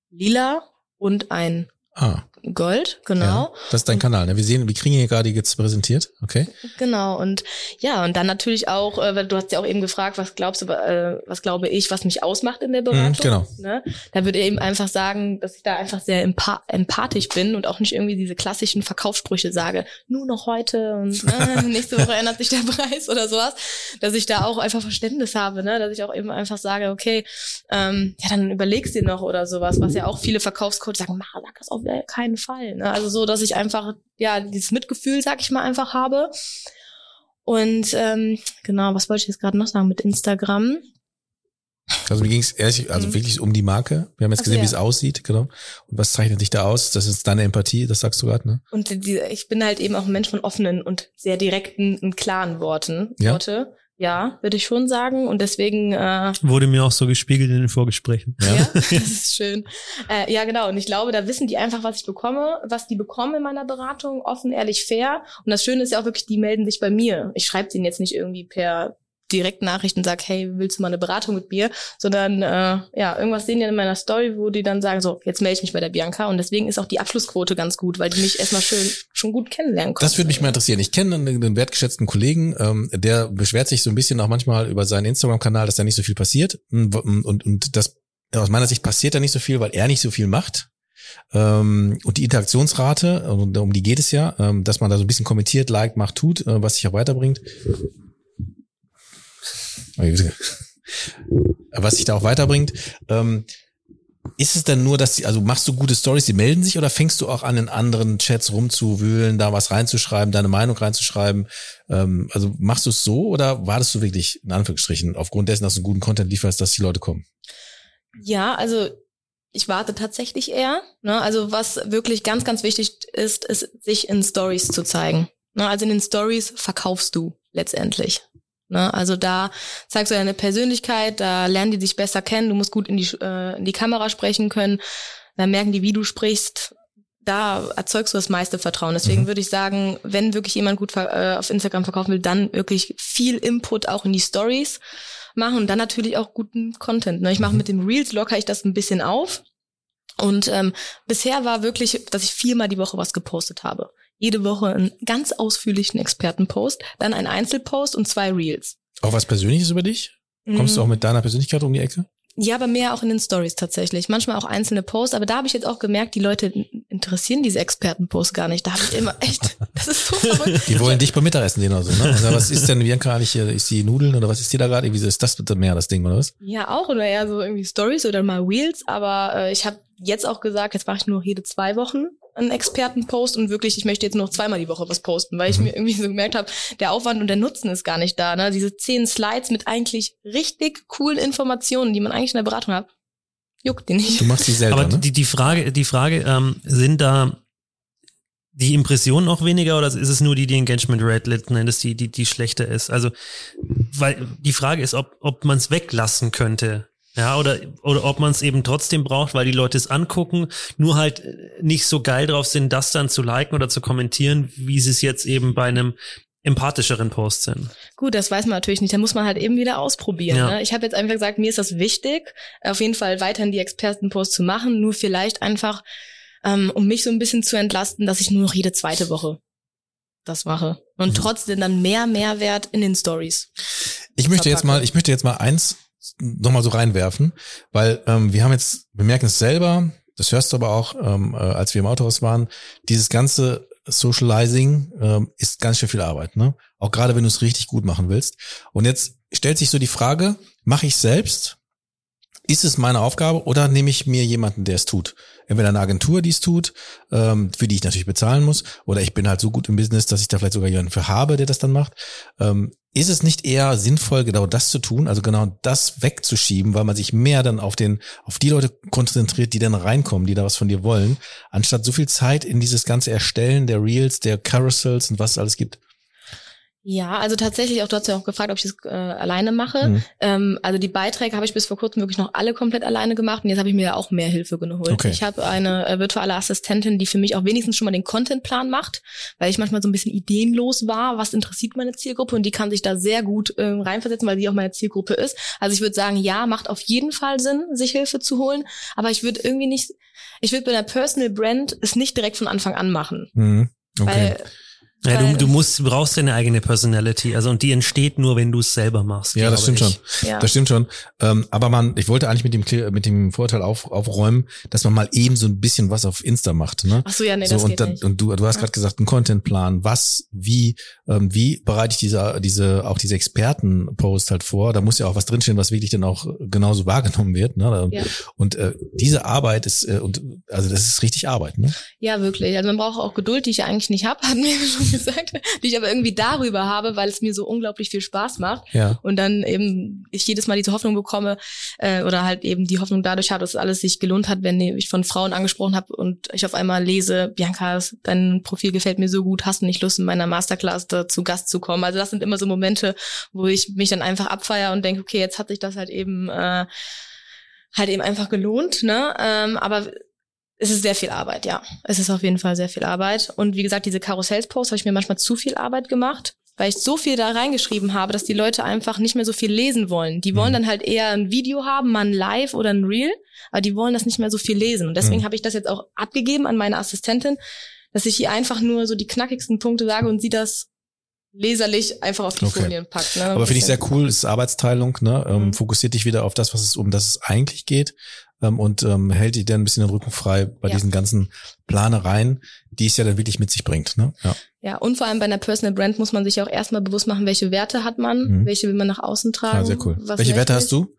Lila und ein Ah. Gold, genau. Ja, das ist dein Kanal, ne? Wir sehen, wir kriegen hier gerade jetzt präsentiert, okay? Genau, und ja, und dann natürlich auch, äh, weil du hast ja auch eben gefragt, was glaubst du, äh, was glaube ich, was mich ausmacht in der mhm, Beratung? Mhm, genau. Ne? Da würde ich eben einfach sagen, dass ich da einfach sehr empa empathisch bin und auch nicht irgendwie diese klassischen Verkaufssprüche sage, nur noch heute und ne, nächste Woche ändert sich der Preis oder sowas, dass ich da auch einfach Verständnis habe, ne? dass ich auch eben einfach sage, okay, ähm, ja, dann überlegst dir noch oder sowas, was ja auch viele Verkaufscoaches sagen, mach, sag das auf keinen Fall. Ne? Also so, dass ich einfach, ja, dieses Mitgefühl, sag ich mal, einfach habe. Und ähm, genau, was wollte ich jetzt gerade noch sagen mit Instagram? Also mir ging es ehrlich, also mhm. wirklich um die Marke. Wir haben jetzt also, gesehen, ja. wie es aussieht, genau. Und was zeichnet dich da aus? Das ist deine Empathie, das sagst du gerade, ne? Und die, ich bin halt eben auch ein Mensch von offenen und sehr direkten und klaren Worten. Ja. Worte. Ja, würde ich schon sagen. Und deswegen äh, wurde mir auch so gespiegelt in den Vorgesprächen. Ja, ja das ist schön. Äh, ja, genau. Und ich glaube, da wissen die einfach, was ich bekomme, was die bekommen in meiner Beratung, offen, ehrlich, fair. Und das Schöne ist ja auch wirklich, die melden sich bei mir. Ich schreibe denen jetzt nicht irgendwie per direkt Nachrichten sag, hey, willst du mal eine Beratung mit mir? Sondern äh, ja, irgendwas sehen die in meiner Story, wo die dann sagen, so, jetzt melde ich mich bei der Bianca. Und deswegen ist auch die Abschlussquote ganz gut, weil die mich erstmal schön schon gut kennenlernen konnten. Das würde mich mal interessieren. Ich kenne einen, einen wertgeschätzten Kollegen, ähm, der beschwert sich so ein bisschen auch manchmal über seinen Instagram-Kanal, dass da nicht so viel passiert. Und, und, und das aus meiner Sicht passiert da nicht so viel, weil er nicht so viel macht. Ähm, und die Interaktionsrate, um die geht es ja, ähm, dass man da so ein bisschen kommentiert, liked, macht, tut, äh, was sich auch weiterbringt, was sich da auch weiterbringt. Ähm, ist es dann nur, dass die, also machst du gute Stories, die melden sich oder fängst du auch an, in anderen Chats rumzuwühlen, da was reinzuschreiben, deine Meinung reinzuschreiben? Ähm, also machst du es so oder wartest du wirklich, in Anführungsstrichen, aufgrund dessen, dass du guten Content lieferst, dass die Leute kommen? Ja, also ich warte tatsächlich eher. Ne? Also was wirklich ganz, ganz wichtig ist, ist, sich in Stories zu zeigen. Ne? Also in den Stories verkaufst du letztendlich. Ne? Also da zeigst du deine Persönlichkeit, da lernen die dich besser kennen, du musst gut in die, äh, in die Kamera sprechen können, dann merken die, wie du sprichst. Da erzeugst du das meiste Vertrauen. Deswegen mhm. würde ich sagen, wenn wirklich jemand gut äh, auf Instagram verkaufen will, dann wirklich viel Input auch in die Stories. machen und dann natürlich auch guten Content. Ne? Ich mache Mhm. mit dem Reels locker ich das ein bisschen auf. Und ähm, bisher war wirklich, dass ich viermal die Woche was gepostet habe. Jede Woche einen ganz ausführlichen Expertenpost, dann ein Einzelpost und zwei Reels. Auch was Persönliches über dich? Kommst du Mhm. auch mit deiner Persönlichkeit um die Ecke? Ja, aber mehr auch in den Stories tatsächlich. Manchmal auch einzelne Posts. Aber da habe ich jetzt auch gemerkt, die Leute interessieren diese Expertenposts gar nicht. Da habe ich immer echt, das ist so verrückt. Die wollen dich beim Mittagessen sehen oder so, ne? Also, was ist denn Bianca eigentlich hier? Ist die Nudeln oder was ist die da gerade? Irgendwie ist das bitte mehr das Ding, oder was? Ja, auch oder eher so irgendwie Stories oder mal Reels. Aber äh, ich habe jetzt auch gesagt, jetzt mache ich nur jede zwei Wochen einen Expertenpost und wirklich, ich möchte jetzt noch zweimal die Woche was posten, weil ich Mhm. mir irgendwie so gemerkt habe, der Aufwand und der Nutzen ist gar nicht da. Ne? Diese zehn Slides mit eigentlich richtig coolen Informationen, die man eigentlich in der Beratung hat, juckt die nicht. Du machst die selber, Aber ne? die, die Frage, die Frage, ähm, sind da die Impressionen auch weniger oder ist es nur die, die Engagement Rate letzten Endes, die, die, die schlechter ist? Also, weil die Frage ist, ob, ob man es weglassen könnte. Ja, oder, oder ob man es eben trotzdem braucht, weil die Leute es angucken, nur halt nicht so geil drauf sind, das dann zu liken oder zu kommentieren, wie sie es jetzt eben bei einem empathischeren Post sind. Gut, das weiß man natürlich nicht. Da muss man halt eben wieder ausprobieren. Ja. Ne? Ich habe jetzt einfach gesagt, mir ist das wichtig, auf jeden Fall weiterhin die Expertenpost zu machen, nur vielleicht einfach, ähm, um mich so ein bisschen zu entlasten, dass ich nur noch jede zweite Woche das mache. Und Mhm. trotzdem dann mehr Mehrwert in den Stories. Ich möchte jetzt verpacke. mal, ich möchte jetzt mal eins nochmal so reinwerfen, weil ähm, wir haben jetzt, wir merken es selber, das hörst du aber auch, ähm, äh, als wir im Autohaus waren, dieses ganze Socializing ähm, ist ganz schön viel Arbeit, ne? Auch gerade wenn du es richtig gut machen willst. Und jetzt stellt sich so die Frage, mache ich selbst? Ist es meine Aufgabe oder nehme ich mir jemanden, der es tut? Entweder eine Agentur, die es tut, ähm, für die ich natürlich bezahlen muss, oder ich bin halt so gut im Business, dass ich da vielleicht sogar jemanden für habe, der das dann macht. Ähm, ist es nicht eher sinnvoll, genau das zu tun, also genau das wegzuschieben, weil man sich mehr dann auf den, auf die Leute konzentriert, die dann reinkommen, die da was von dir wollen, anstatt so viel Zeit in dieses ganze Erstellen der Reels, der Carousels und was es alles gibt? Ja, also tatsächlich auch, du hast ja auch gefragt, ob ich das äh, alleine mache. Mhm. Ähm, also die Beiträge habe ich bis vor kurzem wirklich noch alle komplett alleine gemacht und jetzt habe ich mir ja auch mehr Hilfe geholt. Okay. Ich habe eine äh, virtuelle Assistentin, die für mich auch wenigstens schon mal den Contentplan macht, weil ich manchmal so ein bisschen ideenlos war, was interessiert meine Zielgruppe und die kann sich da sehr gut ähm, reinversetzen, weil sie auch meine Zielgruppe ist. Also ich würde sagen, ja, macht auf jeden Fall Sinn, sich Hilfe zu holen, aber ich würde irgendwie nicht, ich würde bei einer Personal Brand es nicht direkt von Anfang an machen, Mhm. Okay. weil Ja, du, du musst, du brauchst deine eigene Personality, also und die entsteht nur, wenn du es selber machst. ja, das stimmt ich. schon. ja. Das stimmt schon. Ähm, aber man, ich wollte eigentlich mit dem mit dem Vorteil auf, aufräumen, dass man mal eben so ein bisschen was auf Insta macht, ne? Ach so, ja, nee, so das und, geht dann, nicht. und du, du hast Ja. gerade gesagt, einen Contentplan, was, wie, ähm, wie bereite ich diese, diese, auch diese Expertenpost halt vor? Da muss ja auch was drinstehen, was wirklich dann auch genauso wahrgenommen wird. Ne? Ja. Und äh, diese Arbeit ist, äh, und also das ist richtig Arbeit, ne? Ja, wirklich. Also man braucht auch Geduld, die ich ja eigentlich nicht habe, hatten wir schon gesagt, die ich aber irgendwie darüber habe, weil es mir so unglaublich viel Spaß macht. Ja. Und dann eben ich jedes Mal diese Hoffnung bekomme äh, oder halt eben die Hoffnung dadurch habe, dass alles sich gelohnt hat, wenn ich von Frauen angesprochen habe und ich auf einmal lese, Bianca, dein Profil gefällt mir so gut, hast du nicht Lust, in meiner Masterclass da zu Gast zu kommen? Also das sind immer so Momente, wo ich mich dann einfach abfeier und denke, okay, jetzt hat sich das halt eben äh, halt eben einfach gelohnt, ne? Ähm, aber es ist sehr viel Arbeit, ja. Es ist auf jeden Fall sehr viel Arbeit. Und wie gesagt, diese Karussellsposts habe ich mir manchmal zu viel Arbeit gemacht, weil ich so viel da reingeschrieben habe, dass die Leute einfach nicht mehr so viel lesen wollen. Die wollen Mhm. dann halt eher ein Video haben, mal ein Live oder ein Reel, aber die wollen das nicht mehr so viel lesen. Und deswegen Mhm. habe ich das jetzt auch abgegeben an meine Assistentin, dass ich ihr einfach nur so die knackigsten Punkte sage und sie das leserlich einfach auf die Okay. Folien packt. Ne? Aber finde ich sehr cool, ist Arbeitsteilung, ne? Ähm, Mhm. Fokussiert dich wieder auf das, was es, um das es eigentlich geht. Ähm, und ähm, hält dich dann ein bisschen den Rücken frei bei Ja. diesen ganzen Planereien, die es ja dann wirklich mit sich bringt. Ne? Ja. Ja, und vor allem bei einer Personal Brand muss man sich auch erstmal bewusst machen, welche Werte hat man, Mhm. welche will man nach außen tragen. ja, sehr cool. Welche Werte hast du?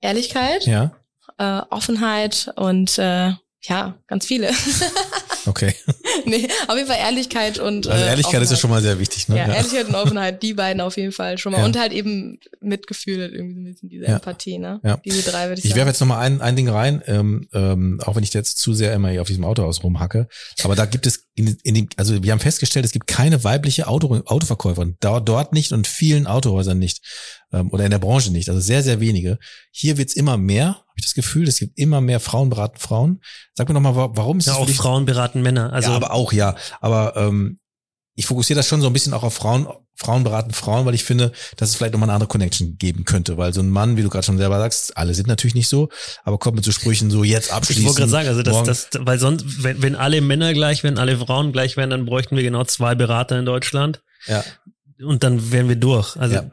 Ehrlichkeit, Ja. äh, Offenheit und äh, ja, ganz viele. Okay. nee, auf jeden Fall Ehrlichkeit und Also äh, Ehrlichkeit ist ja Offenheit. schon mal sehr wichtig. Ne? Ja, Ehrlichkeit und Offenheit, die beiden auf jeden Fall schon mal. Ja. Und halt eben Mitgefühl, halt irgendwie so ein bisschen diese Ja. Empathie, ne? Ja. Diese drei würde ich, Ich sagen. werfe jetzt noch mal ein, ein Ding rein, ähm, ähm, auch wenn ich jetzt zu sehr immer hier auf diesem Autohaus rumhacke. Aber da gibt es in, in dem, also wir haben festgestellt, es gibt keine weibliche Auto, Autoverkäuferin. Dort, dort nicht und vielen Autohäusern nicht. Ähm, oder in der Branche nicht. Also sehr, sehr wenige. Hier wird's immer mehr, ich das Gefühl. Es gibt immer mehr Frauen beraten Frauen. Sag mir noch mal, wa- warum ist Ja, für auch Frauen beraten Männer. Also ja, aber auch ja. Aber ähm, ich fokussiere das schon so ein bisschen auch auf Frauen, Frauen beraten Frauen, weil ich finde, dass es vielleicht nochmal eine andere Connection geben könnte, weil so ein Mann, wie du gerade schon selber sagst, alle sind natürlich nicht so, aber kommt mit so Sprüchen so jetzt abschließen. Ich wollte gerade sagen, also das, morgen- das, weil sonst, wenn, wenn alle Männer gleich wären, alle Frauen gleich wären, dann bräuchten wir genau zwei Berater in Deutschland ja, und dann wären wir durch. Also ja.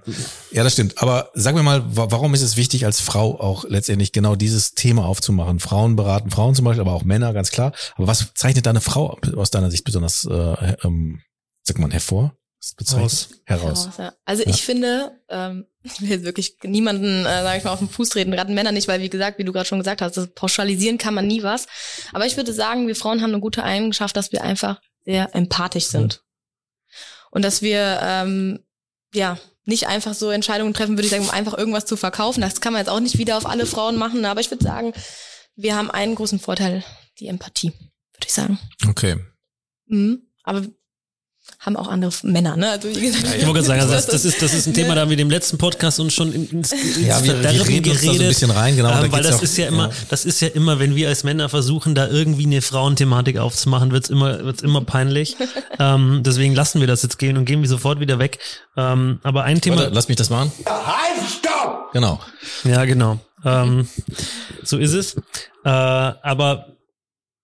ja, das stimmt. Aber sag mir mal, wa- warum ist es wichtig, als Frau auch letztendlich genau dieses Thema aufzumachen? Frauen beraten Frauen zum Beispiel, aber auch Männer, ganz klar. Aber was zeichnet deine Frau aus deiner Sicht besonders, äh, ähm, sag mal, hervor? Heraus. Heraus, ja. Also Ja. ich finde, ähm, ich will wirklich niemanden, äh, sag ich mal, auf den Fuß treten, gerade Männer nicht, weil wie gesagt, wie du gerade schon gesagt hast, das pauschalisieren kann man nie was. Aber ich würde sagen, wir Frauen haben eine gute Eigenschaft, dass wir einfach sehr empathisch sind. Und dass wir ähm, ja nicht einfach so Entscheidungen treffen, würde ich sagen, um einfach irgendwas zu verkaufen. Das kann man jetzt auch nicht wieder auf alle Frauen machen, aber ich würde sagen, wir haben einen großen Vorteil, die Empathie, würde ich sagen. Okay. Mhm. Aber haben auch andere Männer, ne? Also, wie gesagt, Ich wollte gerade sagen, also das, das, ist, das ist ein Thema, da haben wir im letzten Podcast uns schon in- ins, ins Ja, wir, wir Verderben reden uns da so ein bisschen rein, genau. Ähm, da weil das auch- ist ja immer, das ist ja immer, wenn wir als Männer versuchen, da irgendwie eine Frauenthematik aufzumachen, wird's immer, wird's immer peinlich. ähm, deswegen lassen wir das jetzt gehen und gehen wir sofort wieder weg. Ähm, aber ein Thema, Warte, lass mich das machen. Halt, stopp! Genau. ja genau, ähm, so ist es. Äh, aber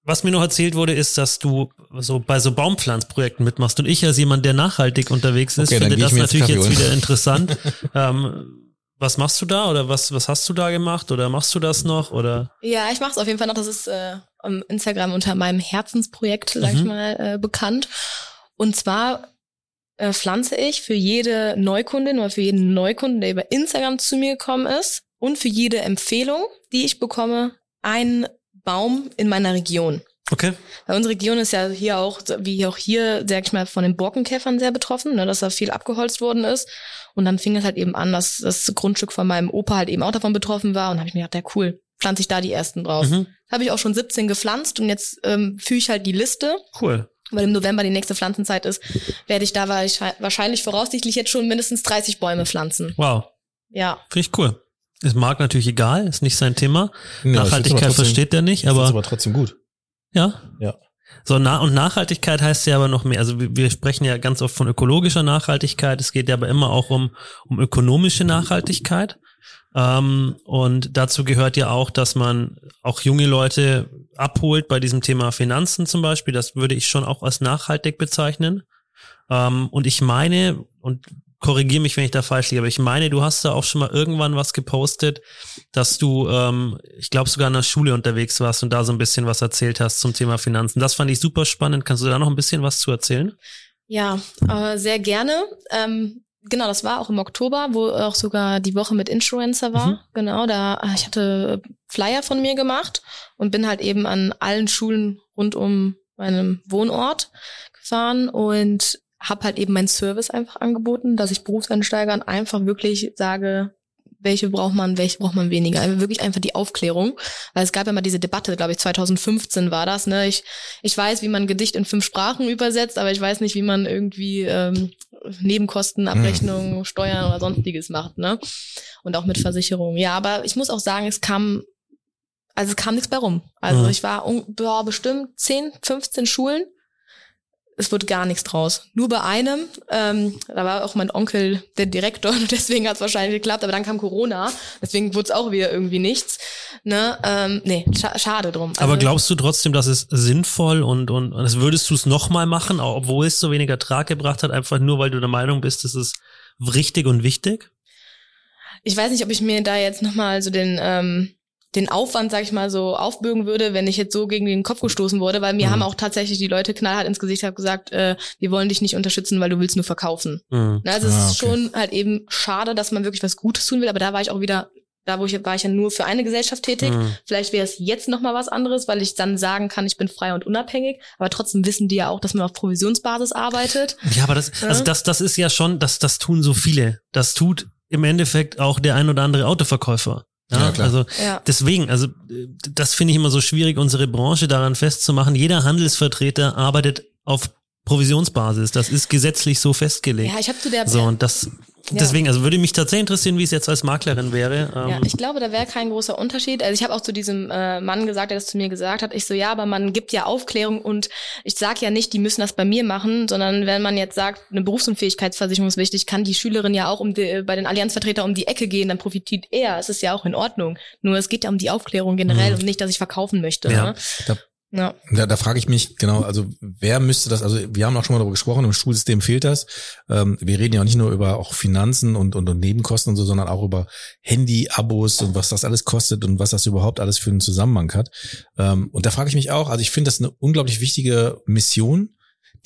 was mir noch erzählt wurde, ist, dass du so bei so Baumpflanzprojekten mitmachst und ich als jemand, der nachhaltig unterwegs ist, Okay, finde ich das jetzt natürlich Kaffee jetzt holen. wieder interessant. ähm, was machst du da oder was, was hast du da gemacht oder machst du das noch oder? Ja, ich mache es auf jeden Fall noch. Das ist äh, am Instagram unter meinem Herzensprojekt, sag ich Mhm. mal, äh, bekannt. Und zwar äh, pflanze ich für jede Neukundin oder für jeden Neukunden, der über Instagram zu mir gekommen ist und für jede Empfehlung, die ich bekomme, einen Baum in meiner Region. Okay. Weil unsere Region ist ja hier auch, wie auch hier, sag ich mal, von den Borkenkäfern sehr betroffen, ne, dass da viel abgeholzt worden ist. Und dann fing es halt eben an, dass das Grundstück von meinem Opa halt eben auch davon betroffen war. Und habe ich mir gedacht, ja cool, pflanze ich da die ersten drauf. Mhm. Habe ich auch schon 17 gepflanzt und jetzt ähm, führe ich halt die Liste, Cool. weil im November die nächste Pflanzenzeit ist, werde ich da wahrscheinlich wahrscheinlich voraussichtlich jetzt schon mindestens 30 Bäume pflanzen. Wow. Ja. Finde ich cool. Ist Marc natürlich egal, ist nicht sein Thema. Ja, Nachhaltigkeit trotzdem- versteht er nicht, aber, aber trotzdem gut. ja. Ja. So, na und Nachhaltigkeit heißt ja aber noch mehr. Also wir, wir sprechen ja ganz oft von ökologischer Nachhaltigkeit. Es geht ja aber immer auch um, um ökonomische Nachhaltigkeit. Ähm, und dazu gehört ja auch, dass man auch junge Leute abholt bei diesem Thema Finanzen zum Beispiel. Das würde ich schon auch als nachhaltig bezeichnen. Ähm, und ich meine, und korrigiere mich, wenn ich da falsch liege, aber ich meine, du hast da auch schon mal irgendwann was gepostet, dass du, ähm, ich glaube, sogar in der Schule unterwegs warst und da so ein bisschen was erzählt hast zum Thema Finanzen. Das fand ich super spannend. Kannst du da noch ein bisschen was zu erzählen? Ja, äh, sehr gerne. Ähm, genau, das war auch im Oktober, wo auch sogar die Woche mit Influencer war. Mhm. Genau, da äh, ich hatte Flyer von mir gemacht und bin halt eben an allen Schulen rund um meinem Wohnort gefahren und habe halt eben meinen Service einfach angeboten, dass ich Berufseinsteigern einfach wirklich sage, welche braucht man, welche braucht man weniger. Also wirklich einfach die Aufklärung. Weil es gab ja mal diese Debatte, glaube ich, 2015 war das. Ne? Ich, ich weiß, wie man Gedicht in fünf Sprachen übersetzt, aber ich weiß nicht, wie man irgendwie ähm, Nebenkosten, Abrechnung, Steuern oder sonstiges macht. Ne? Und auch mit Versicherungen. Ja, aber ich muss auch sagen, es kam, also es kam nichts bei rum. Also Mhm. ich war boah, bestimmt 10, 15 Schulen. Es wurde gar nichts draus. Nur bei einem, ähm, da war auch mein Onkel der Direktor und deswegen hat es wahrscheinlich geklappt, aber dann kam Corona, deswegen wurde es auch wieder irgendwie nichts. Ne? Ähm, nee, scha schade drum. Aber Also- glaubst du trotzdem, dass es sinnvoll und, und, und das würdest du es nochmal machen, auch obwohl es so weniger Ertrag gebracht hat, einfach nur, weil du der Meinung bist, es ist richtig und wichtig? ich weiß nicht, ob ich mir da jetzt nochmal so den, ähm, den Aufwand, sag ich mal, so aufbürgen würde, wenn ich jetzt so gegen den Kopf gestoßen wurde, weil mir Mhm. haben auch tatsächlich die Leute knallhart ins Gesicht gesagt, äh, wir wollen dich nicht unterstützen, weil du willst nur verkaufen. Mhm. Ne, Also es Ah, ist okay. schon halt eben schade, dass man wirklich was Gutes tun will, aber da war ich auch wieder, da wo ich war ich ja nur für eine Gesellschaft tätig. Mhm. Vielleicht wäre es jetzt nochmal was anderes, weil ich dann sagen kann, ich bin frei und unabhängig, aber trotzdem wissen die ja auch, dass man auf Provisionsbasis arbeitet. Ja, aber das, also das, das ist ja schon, das, das tun so viele. Das tut im Endeffekt auch der ein oder andere Autoverkäufer. Ja, Ja, klar. also Ja. deswegen, also äh, das finde ich immer so schwierig, unsere Branche daran festzumachen. Jeder Handelsvertreter arbeitet auf Provisionsbasis. Das ist gesetzlich so festgelegt. Ja, ich habe zu der so, und das, Deswegen, also würde mich tatsächlich interessieren, wie es jetzt als Maklerin wäre. Ja, Ähm, ich glaube, da wäre kein großer Unterschied. Also ich habe auch zu diesem äh, Mann gesagt, der das zu mir gesagt hat, ich so, ja, aber man gibt ja Aufklärung und ich sage ja nicht, die müssen das bei mir machen, sondern wenn man jetzt sagt, eine Berufsunfähigkeitsversicherung ist wichtig, kann die Schülerin ja auch um die, bei den Allianzvertretern um die Ecke gehen, dann profitiert er. Es ist ja auch in Ordnung. Nur es geht ja um die Aufklärung generell Mhm. und nicht, dass ich verkaufen möchte. Ja. Ne? Da- Ja. Da, da frage ich mich genau, also wer müsste das, also wir haben auch schon mal darüber gesprochen, im Schulsystem fehlt das. Ähm, wir reden ja nicht nur über auch Finanzen und, und, und Nebenkosten und so, sondern auch über Handy-Abos und was das alles kostet und was das überhaupt alles für einen Zusammenhang hat. Ähm, und da frage ich mich auch, also ich finde das eine unglaublich wichtige Mission,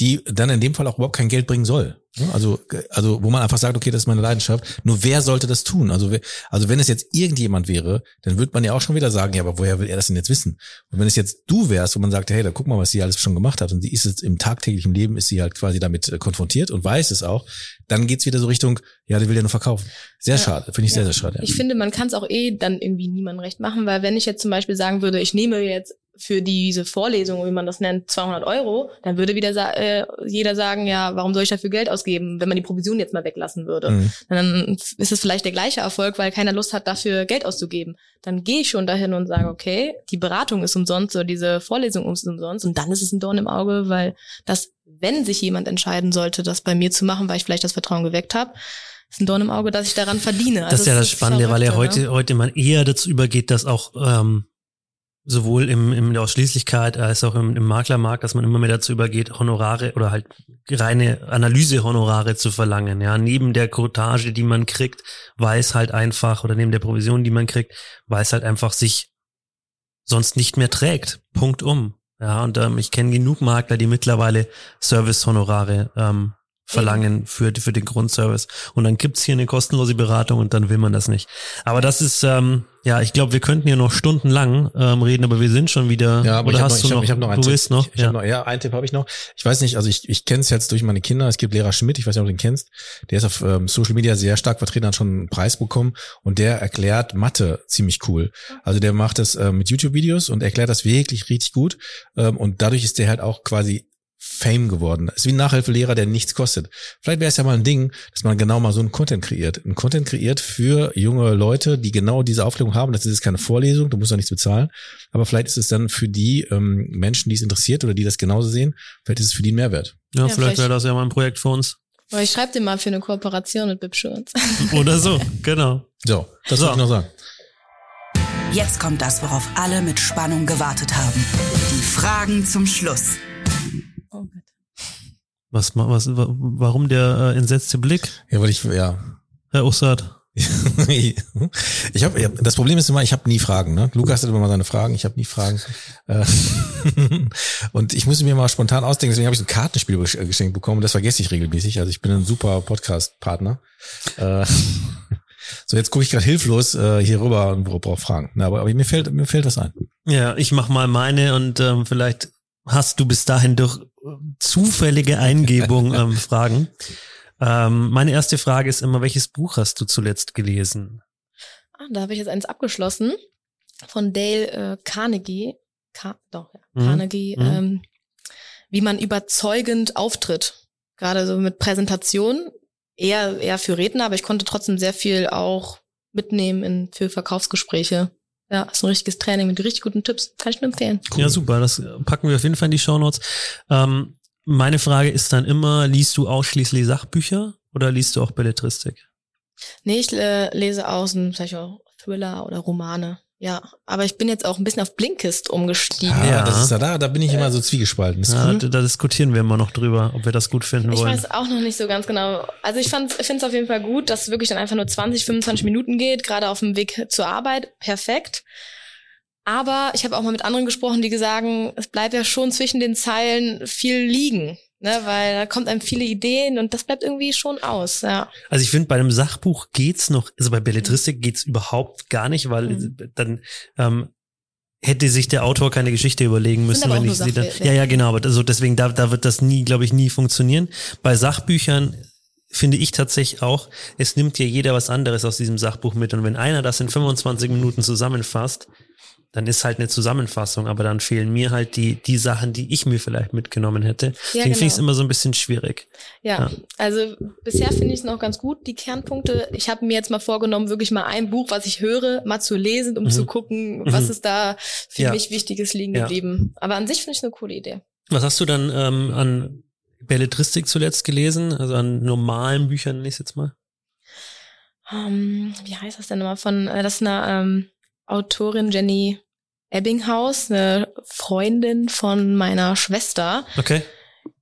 die dann in dem Fall auch überhaupt kein Geld bringen soll. Also, also wo man einfach sagt, okay, das ist meine Leidenschaft. Nur wer sollte das tun? Also, wer- also wenn es jetzt irgendjemand wäre, dann würde man ja auch schon wieder sagen, ja, aber woher will er das denn jetzt wissen? Und wenn es jetzt du wärst, wo man sagt, hey, da guck mal, was sie alles schon gemacht hat und sie ist jetzt im tagtäglichen Leben, ist sie halt quasi damit äh, konfrontiert und weiß es auch, dann geht's wieder so Richtung, ja, der will ja nur verkaufen. Sehr Ja. schade, finde ich sehr, Ja. sehr schade. ja. Ich finde, man kann es auch eh dann irgendwie niemandem recht machen, weil wenn ich jetzt zum Beispiel sagen würde, ich nehme jetzt für diese Vorlesung, wie man das nennt, 200 Euro, dann würde wieder sa äh, jeder sagen, ja, warum soll ich dafür Geld ausgeben, wenn man die Provision jetzt mal weglassen würde? Mhm. Dann ist es vielleicht der gleiche Erfolg, weil keiner Lust hat, dafür Geld auszugeben. Dann gehe ich schon dahin und sage, okay, die Beratung ist umsonst oder diese Vorlesung ist umsonst und dann ist es ein Dorn im Auge, weil das, wenn sich jemand entscheiden sollte, das bei mir zu machen, weil ich vielleicht das Vertrauen geweckt habe, ist ein Dorn im Auge, dass ich daran verdiene. das ist Also ja es das Spannende, weil ja heute, ne? heute man eher dazu übergeht, dass auch ähm, sowohl im, im in der Ausschließlichkeit als auch im, im Maklermarkt, dass man immer mehr dazu übergeht, Honorare oder halt reine Analysehonorare zu verlangen. Ja, neben der Cottage, die man kriegt, weiß halt einfach oder neben der Provision, die man kriegt, weiß halt einfach sich sonst nicht mehr trägt. Punkt um. Ja, und ähm, ich kenne genug Makler, die mittlerweile Service-Honorare ähm, verlangen für, für den Grundservice. Und dann gibt's hier eine kostenlose Beratung und dann will man das nicht. Aber das ist, ähm, ja, ich glaube, wir könnten hier noch stundenlang ähm, reden, aber wir sind schon wieder. Ja, aber oder ich hast noch, du hab, noch, ich hab noch einen du Tipp. noch? Ich, ich ja. hab noch. Ja, einen Tipp habe ich noch. Ich weiß nicht, also ich, ich kenne es jetzt durch meine Kinder. Es gibt Lehrer Schmidt, ich weiß nicht, ob du den kennst. Der ist auf ähm, Social Media sehr stark vertreten, hat schon einen Preis bekommen und der erklärt Mathe ziemlich cool. Also der macht das äh, mit YouTube-Videos und erklärt das wirklich richtig gut. Ähm, und dadurch ist der halt auch quasi Fame geworden. Ist wie ein Nachhilfelehrer, der nichts kostet. Vielleicht wäre es ja mal ein Ding, dass man genau mal so einen Content kreiert. Ein Content kreiert für junge Leute, die genau diese Aufklärung haben. Das ist keine Vorlesung, du musst ja nichts bezahlen. Aber vielleicht ist es dann für die ähm, Menschen, die es interessiert oder die das genauso sehen, vielleicht ist es für die ein Mehrwert. ja, Ja, vielleicht vielleicht- wäre das ja mal ein Projekt für uns. Aber ich schreibe dir mal für eine Kooperation mit Bibschurz. Oder so, genau. So, das So. wollte ich noch sagen. Jetzt kommt das, worauf alle mit Spannung gewartet haben. Die Fragen zum Schluss. Was, was, wa- warum der äh, entsetzte Blick, Ja, weil ich, ja. Herr Ussard? ich habe ja, das Problem ist immer, ich habe nie Fragen. Ne? Lukas hat immer mal seine Fragen, ich habe nie Fragen. Äh, und ich musste mir mal spontan ausdenken, deswegen habe ich so ein Kartenspiel äh, geschenkt bekommen. Das vergesse ich regelmäßig. Also ich bin ein super Podcast-Partner. Äh, so jetzt gucke ich gerade hilflos äh, hier rüber und brauche Fragen. Na, aber, aber mir fällt mir fällt was ein. Ja, ich mach mal meine und ähm, vielleicht hast du bis dahin durch äh, zufällige Eingebung ähm, Fragen. Ähm, meine erste Frage ist immer, welches Buch hast du zuletzt gelesen? Ah, da habe ich jetzt eins abgeschlossen von Dale äh, Carnegie. Ka doch, ja. Mhm. Carnegie, Mhm. ähm, wie man überzeugend auftritt. Gerade so mit Präsentation. Eher, eher für Redner, aber ich konnte trotzdem sehr viel auch mitnehmen in, für Verkaufsgespräche. Ja, ist ein richtiges Training mit richtig guten Tipps. Kann ich nur empfehlen. Ja, super, das äh, packen wir auf jeden Fall in die Shownotes. Ähm, meine Frage ist dann immer, liest du ausschließlich Sachbücher oder liest du auch Belletristik? Nee, ich äh, lese außen vielleicht auch Thriller oder Romane. Ja, aber ich bin jetzt auch ein bisschen auf Blinkist umgestiegen. Ah, Ja. das ist ja da, da bin ich immer so zwiegespalten. Das ist Ja, cool. da, da diskutieren wir immer noch drüber, ob wir das gut finden Ich wollen. weiß auch noch nicht so ganz genau. Also ich finde es auf jeden Fall gut, dass es wirklich dann einfach nur 20, 25 Minuten geht, gerade auf dem Weg zur Arbeit. Perfekt. Aber ich habe auch mal mit anderen gesprochen, die sagen, es bleibt ja schon zwischen den Zeilen viel liegen. Ne, weil da kommt einem viele Ideen und das bleibt irgendwie schon aus, ja. Also ich finde, bei einem Sachbuch geht's noch, also bei Belletristik geht's überhaupt gar nicht, weil Mhm. dann ähm, hätte sich der Autor keine Geschichte überlegen müssen, wenn ich sie dann. Ja, ja, genau, aber also deswegen, da, da wird das nie, glaube ich, nie funktionieren. Bei Sachbüchern finde ich tatsächlich auch, es nimmt ja jeder was anderes aus diesem Sachbuch mit. Und wenn einer das in 25 Minuten zusammenfasst, dann ist halt eine Zusammenfassung, aber dann fehlen mir halt die, die Sachen, die ich mir vielleicht mitgenommen hätte. Ja, Deswegen finde ich es genau. immer so ein bisschen schwierig. Ja, Ja. also bisher finde ich es noch ganz gut, die Kernpunkte. Ich habe mir jetzt mal vorgenommen, wirklich mal ein Buch, was ich höre, mal zu lesen, um Mhm. zu gucken, was Mhm. ist da für Ja. mich Wichtiges liegen geblieben. Aber an sich finde ich es eine coole Idee. Was hast du dann ähm, an Belletristik zuletzt gelesen? Also an normalen Büchern, nenne ich jetzt mal? Ähm, wie heißt das denn nochmal von, äh, das ist eine ähm, Autorin Jenny Ebbinghaus, eine Freundin von meiner Schwester. Okay.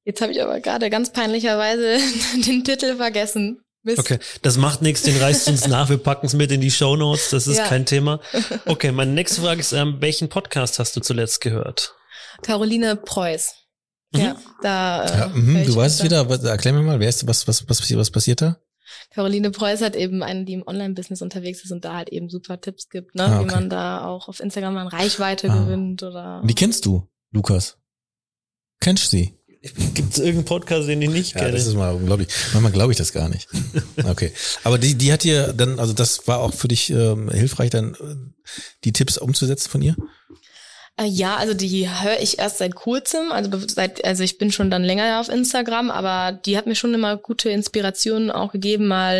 Jetzt habe ich aber gerade ganz peinlicherweise den Titel vergessen. Mist. Okay, das macht nichts, den reißt uns nach, wir packen es mit in die Show Notes, das ist Ja. kein Thema. Okay, meine nächste Frage ist, ähm, welchen Podcast hast du zuletzt gehört? Caroline Preuß. Mhm. Ja, da. Äh, Ja, ich du weißt es wieder. Was, erklär mir mal, wer ist, was, was, was, was passiert da? Caroline Preuß hat eben eine, die im Online-Business unterwegs ist und da halt eben super Tipps gibt, ne? Ah, wie okay. man da auch auf Instagram an Reichweite Ah. gewinnt oder. Die kennst du, Lukas? Kennst du sie? Gibt es irgendeinen Podcast, den ich nicht Ja, kenne? das ist mal unglaublich. Manchmal glaube ich das gar nicht. Okay. Aber die, die hat dir dann, also das war auch für dich ähm, hilfreich, dann äh, die Tipps umzusetzen von ihr? Äh, ja, also die höre ich erst seit kurzem, also seit, also ich bin schon dann länger auf Instagram, aber die hat mir schon immer gute Inspirationen auch gegeben, mal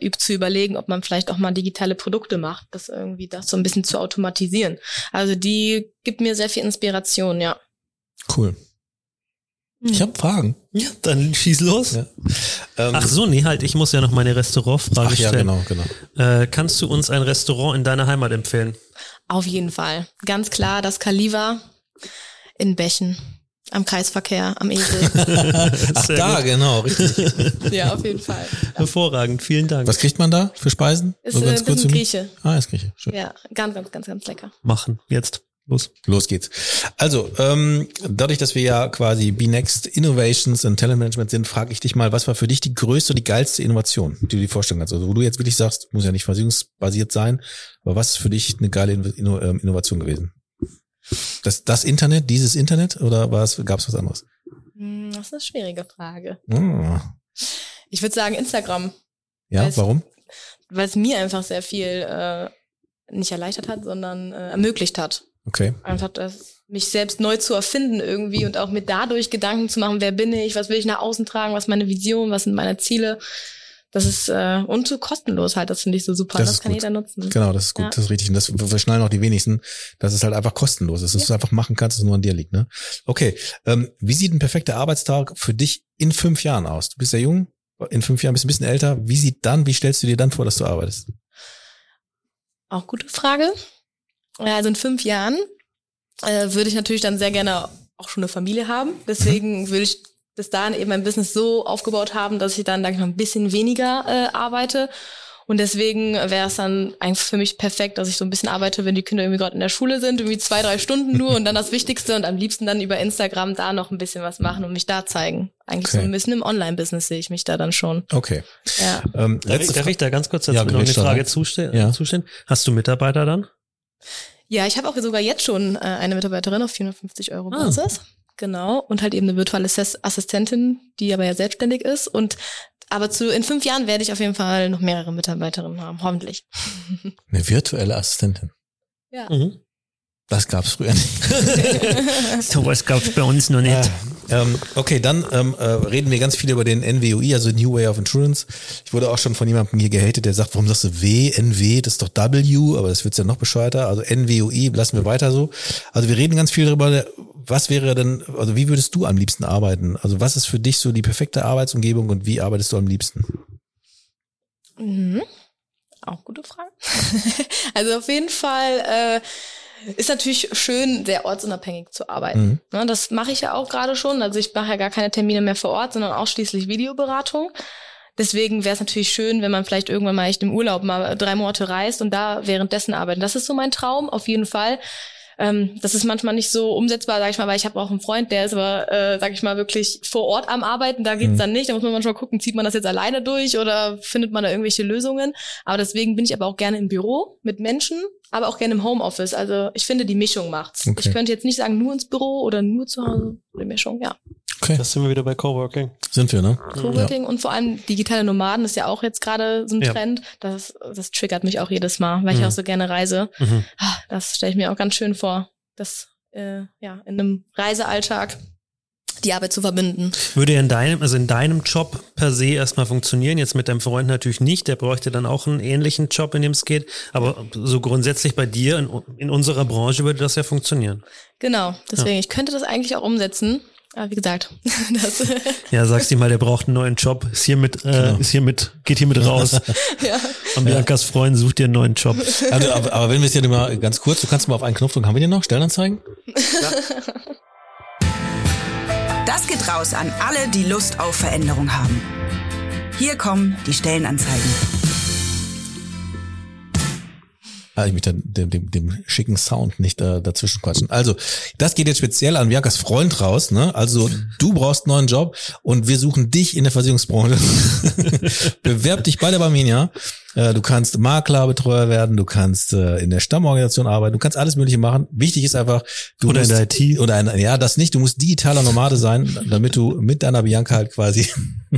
äh, üb- zu überlegen, ob man vielleicht auch mal digitale Produkte macht, das irgendwie das so ein bisschen zu automatisieren. Also die gibt mir sehr viel Inspiration, ja. Cool. Ich habe Fragen. ja, dann schieß los. Ja. Ähm, Ach so, nee, halt, ich muss ja noch meine Restaurantfrage ach ja, stellen. genau, genau. Äh, kannst du uns ein Restaurant in deiner Heimat empfehlen? Auf jeden Fall. Ganz klar, das Kaliva in Bächen. Am Kreisverkehr, am Esel. Ach da, gut. genau, richtig. ja, auf jeden Fall. Hervorragend, vielen Dank. Was kriegt man da für Speisen? Ist So äh, ganz ein für mich? Grieche. Ah, ist Grieche. Schön. Ja, ganz, ganz, ganz, ganz lecker. Machen, jetzt, los. Los geht's. Also, ähm, dadurch, dass wir ja quasi B-Next Innovations und Talent Management sind, frage ich dich mal, was war für dich die größte, die geilste Innovation, die du dir vorstellen kannst? Also, wo du jetzt wirklich sagst, muss ja nicht versicherungsbasiert sein, aber was ist für dich eine geile Inno ähm, Innovation gewesen? Das, das Internet, dieses Internet oder war es, gab es was anderes? Hm, Das ist eine schwierige Frage. Ah. Ich würde sagen Instagram, Ja, warum? weil es mir einfach sehr viel äh, nicht erleichtert hat, sondern äh, ermöglicht hat. Okay. Einfach das, mich selbst neu zu erfinden irgendwie und auch mir dadurch Gedanken zu machen, wer bin ich, was will ich nach außen tragen, was ist meine Vision, was sind meine Ziele. Das ist äh, und so kostenlos halt, das finde ich so super. Das Das, kann gut. jeder nutzen. Genau, das ist gut, Ja. das ist richtig. Und das verschnallen auch die wenigsten, dass es halt einfach kostenlos ist, dass du es einfach machen kannst, dass es nur an dir liegt. Ne? Okay, ähm, wie sieht ein perfekter Arbeitstag für dich in fünf Jahren aus? Du bist ja jung, in fünf Jahren bist du ein bisschen älter. Wie sieht dann, wie stellst du dir dann vor, dass du arbeitest? Auch gute Frage. Ja, Also in fünf Jahren äh, würde ich natürlich dann sehr gerne auch schon eine Familie haben. Deswegen würde ich bis dahin eben mein Business so aufgebaut haben, dass ich dann, sag ich mal, ein bisschen weniger äh, arbeite. Und deswegen wäre es dann eigentlich für mich perfekt, dass ich so ein bisschen arbeite, wenn die Kinder irgendwie gerade in der Schule sind, irgendwie zwei, drei Stunden nur und dann das Wichtigste und am liebsten dann über Instagram da noch ein bisschen was machen und mich da zeigen. Eigentlich so Okay. ein bisschen im Online-Business sehe ich mich da dann schon. Okay. Ja. Ähm, Darf ich, darf ich da ganz kurz dazu Ja, noch eine Frage ja. zustellen? Ja. zustellen? Hast du Mitarbeiter dann? Ja, ich habe auch sogar jetzt schon äh, eine Mitarbeiterin auf 450 Euro Ah. Basis. Genau. Und halt eben eine virtuelle Assistentin, die aber ja selbstständig ist. Und aber zu in fünf Jahren werde ich auf jeden Fall noch mehrere Mitarbeiterinnen haben, hoffentlich. Eine virtuelle Assistentin. Ja. Mhm. Das gab's früher nicht. Sowas gab es bei uns noch nicht. Äh, ähm, okay, dann ähm, äh, reden wir ganz viel über den NWOI, also New Way of Insurance. Ich wurde auch schon von jemandem hier gehatet, der sagt, warum sagst du W, NW, das ist doch W, aber das wird's ja noch bescheuerter. Also NWOI lassen wir weiter so. Also wir reden ganz viel darüber, was wäre denn, also wie würdest du am liebsten arbeiten? Also was ist für dich so die perfekte Arbeitsumgebung und wie arbeitest du am liebsten? Mhm. Auch gute Frage. also auf jeden Fall äh, ist natürlich schön, sehr ortsunabhängig zu arbeiten. Mhm. Ne, das mache ich ja auch gerade schon. Also ich mache ja gar keine Termine mehr vor Ort, sondern ausschließlich Videoberatung. Deswegen wäre es natürlich schön, wenn man vielleicht irgendwann mal echt im Urlaub mal drei Monate reist und da währenddessen arbeitet. Das ist so mein Traum, auf jeden Fall. Ähm, das ist manchmal nicht so umsetzbar, sag ich mal, weil ich habe auch einen Freund, der ist aber, äh, sag ich mal, wirklich vor Ort am Arbeiten. Da geht's Mhm. dann nicht. Da muss man manchmal gucken, zieht man das jetzt alleine durch oder findet man da irgendwelche Lösungen. Aber deswegen bin ich aber auch gerne im Büro mit Menschen, aber auch gerne im Homeoffice. Also ich finde, die Mischung macht's. Okay. Ich könnte jetzt nicht sagen, nur ins Büro oder nur zu Hause. Die Mischung, ja. Okay. Das sind wir wieder bei Coworking. Sind wir, ne? Coworking und vor allem digitale Nomaden ist ja auch jetzt gerade so ein Ja. Trend. Das, das triggert mich auch jedes Mal, weil ich Mhm. auch so gerne reise. Mhm. Ah, Das stelle ich mir auch ganz schön vor, das äh, ja in einem Reisealltag die Arbeit zu verbinden. Würde ja in deinem, also in deinem Job per se erstmal funktionieren, jetzt mit deinem Freund natürlich nicht, der bräuchte dann auch einen ähnlichen Job, in dem es geht, aber so grundsätzlich bei dir in, in unserer Branche würde das ja funktionieren. Genau, deswegen, ich könnte das eigentlich auch umsetzen. Aber wie gesagt, das, Ja, sagst ihm mal, der braucht einen neuen Job, ist hiermit, äh, Genau. ist hiermit, geht hiermit raus. ja. Und Biancas Freund sucht dir einen neuen Job. Also, aber, aber wenn wir es hier mal ganz kurz, du kannst mal auf einen Knopf drücken. Haben wir den noch? Stellenanzeigen? Das geht raus an alle, die Lust auf Veränderung haben. Hier kommen die Stellenanzeigen. Ah, ich möchte dem, dem, dem schicken Sound nicht äh, dazwischen quatschen. Also, das geht jetzt speziell an Biancas Freund raus. Ne? Also, du brauchst einen neuen Job und wir suchen dich in der Versicherungsbranche. Bewerb dich bei der Barmenia. Äh, du kannst Maklerbetreuer werden, du kannst äh, in der Stammorganisation arbeiten, du kannst alles Mögliche machen. Wichtig ist einfach, du Oder in musst, der IT. Oder in, ja, das nicht. Du musst digitaler Nomade sein, damit du mit deiner Bianca halt quasi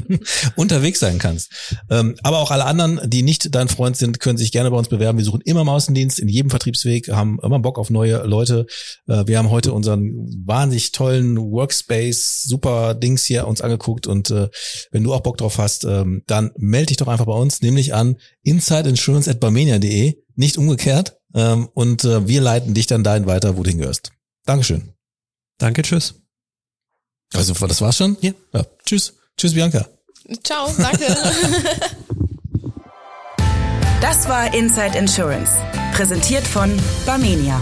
unterwegs sein kannst. Ähm, aber auch alle anderen, die nicht dein Freund sind, können sich gerne bei uns bewerben. Wir suchen immer im Außendienst, in jedem Vertriebsweg, haben immer Bock auf neue Leute. Äh, wir haben heute unseren wahnsinnig tollen Workspace, super Dings hier uns angeguckt und äh, wenn du auch Bock drauf hast, ähm, dann melde dich doch einfach bei uns, nämlich an insideinsurance.barmenia.de, nicht umgekehrt. Ähm, und äh, wir leiten dich dann dahin weiter, wo du hingehörst. Dankeschön. Danke, tschüss. Also, das war's schon? Ja. ja. Tschüss. Tschüss, Bianca. Ciao, danke. Das war Inside Insurance, präsentiert von Barmenia.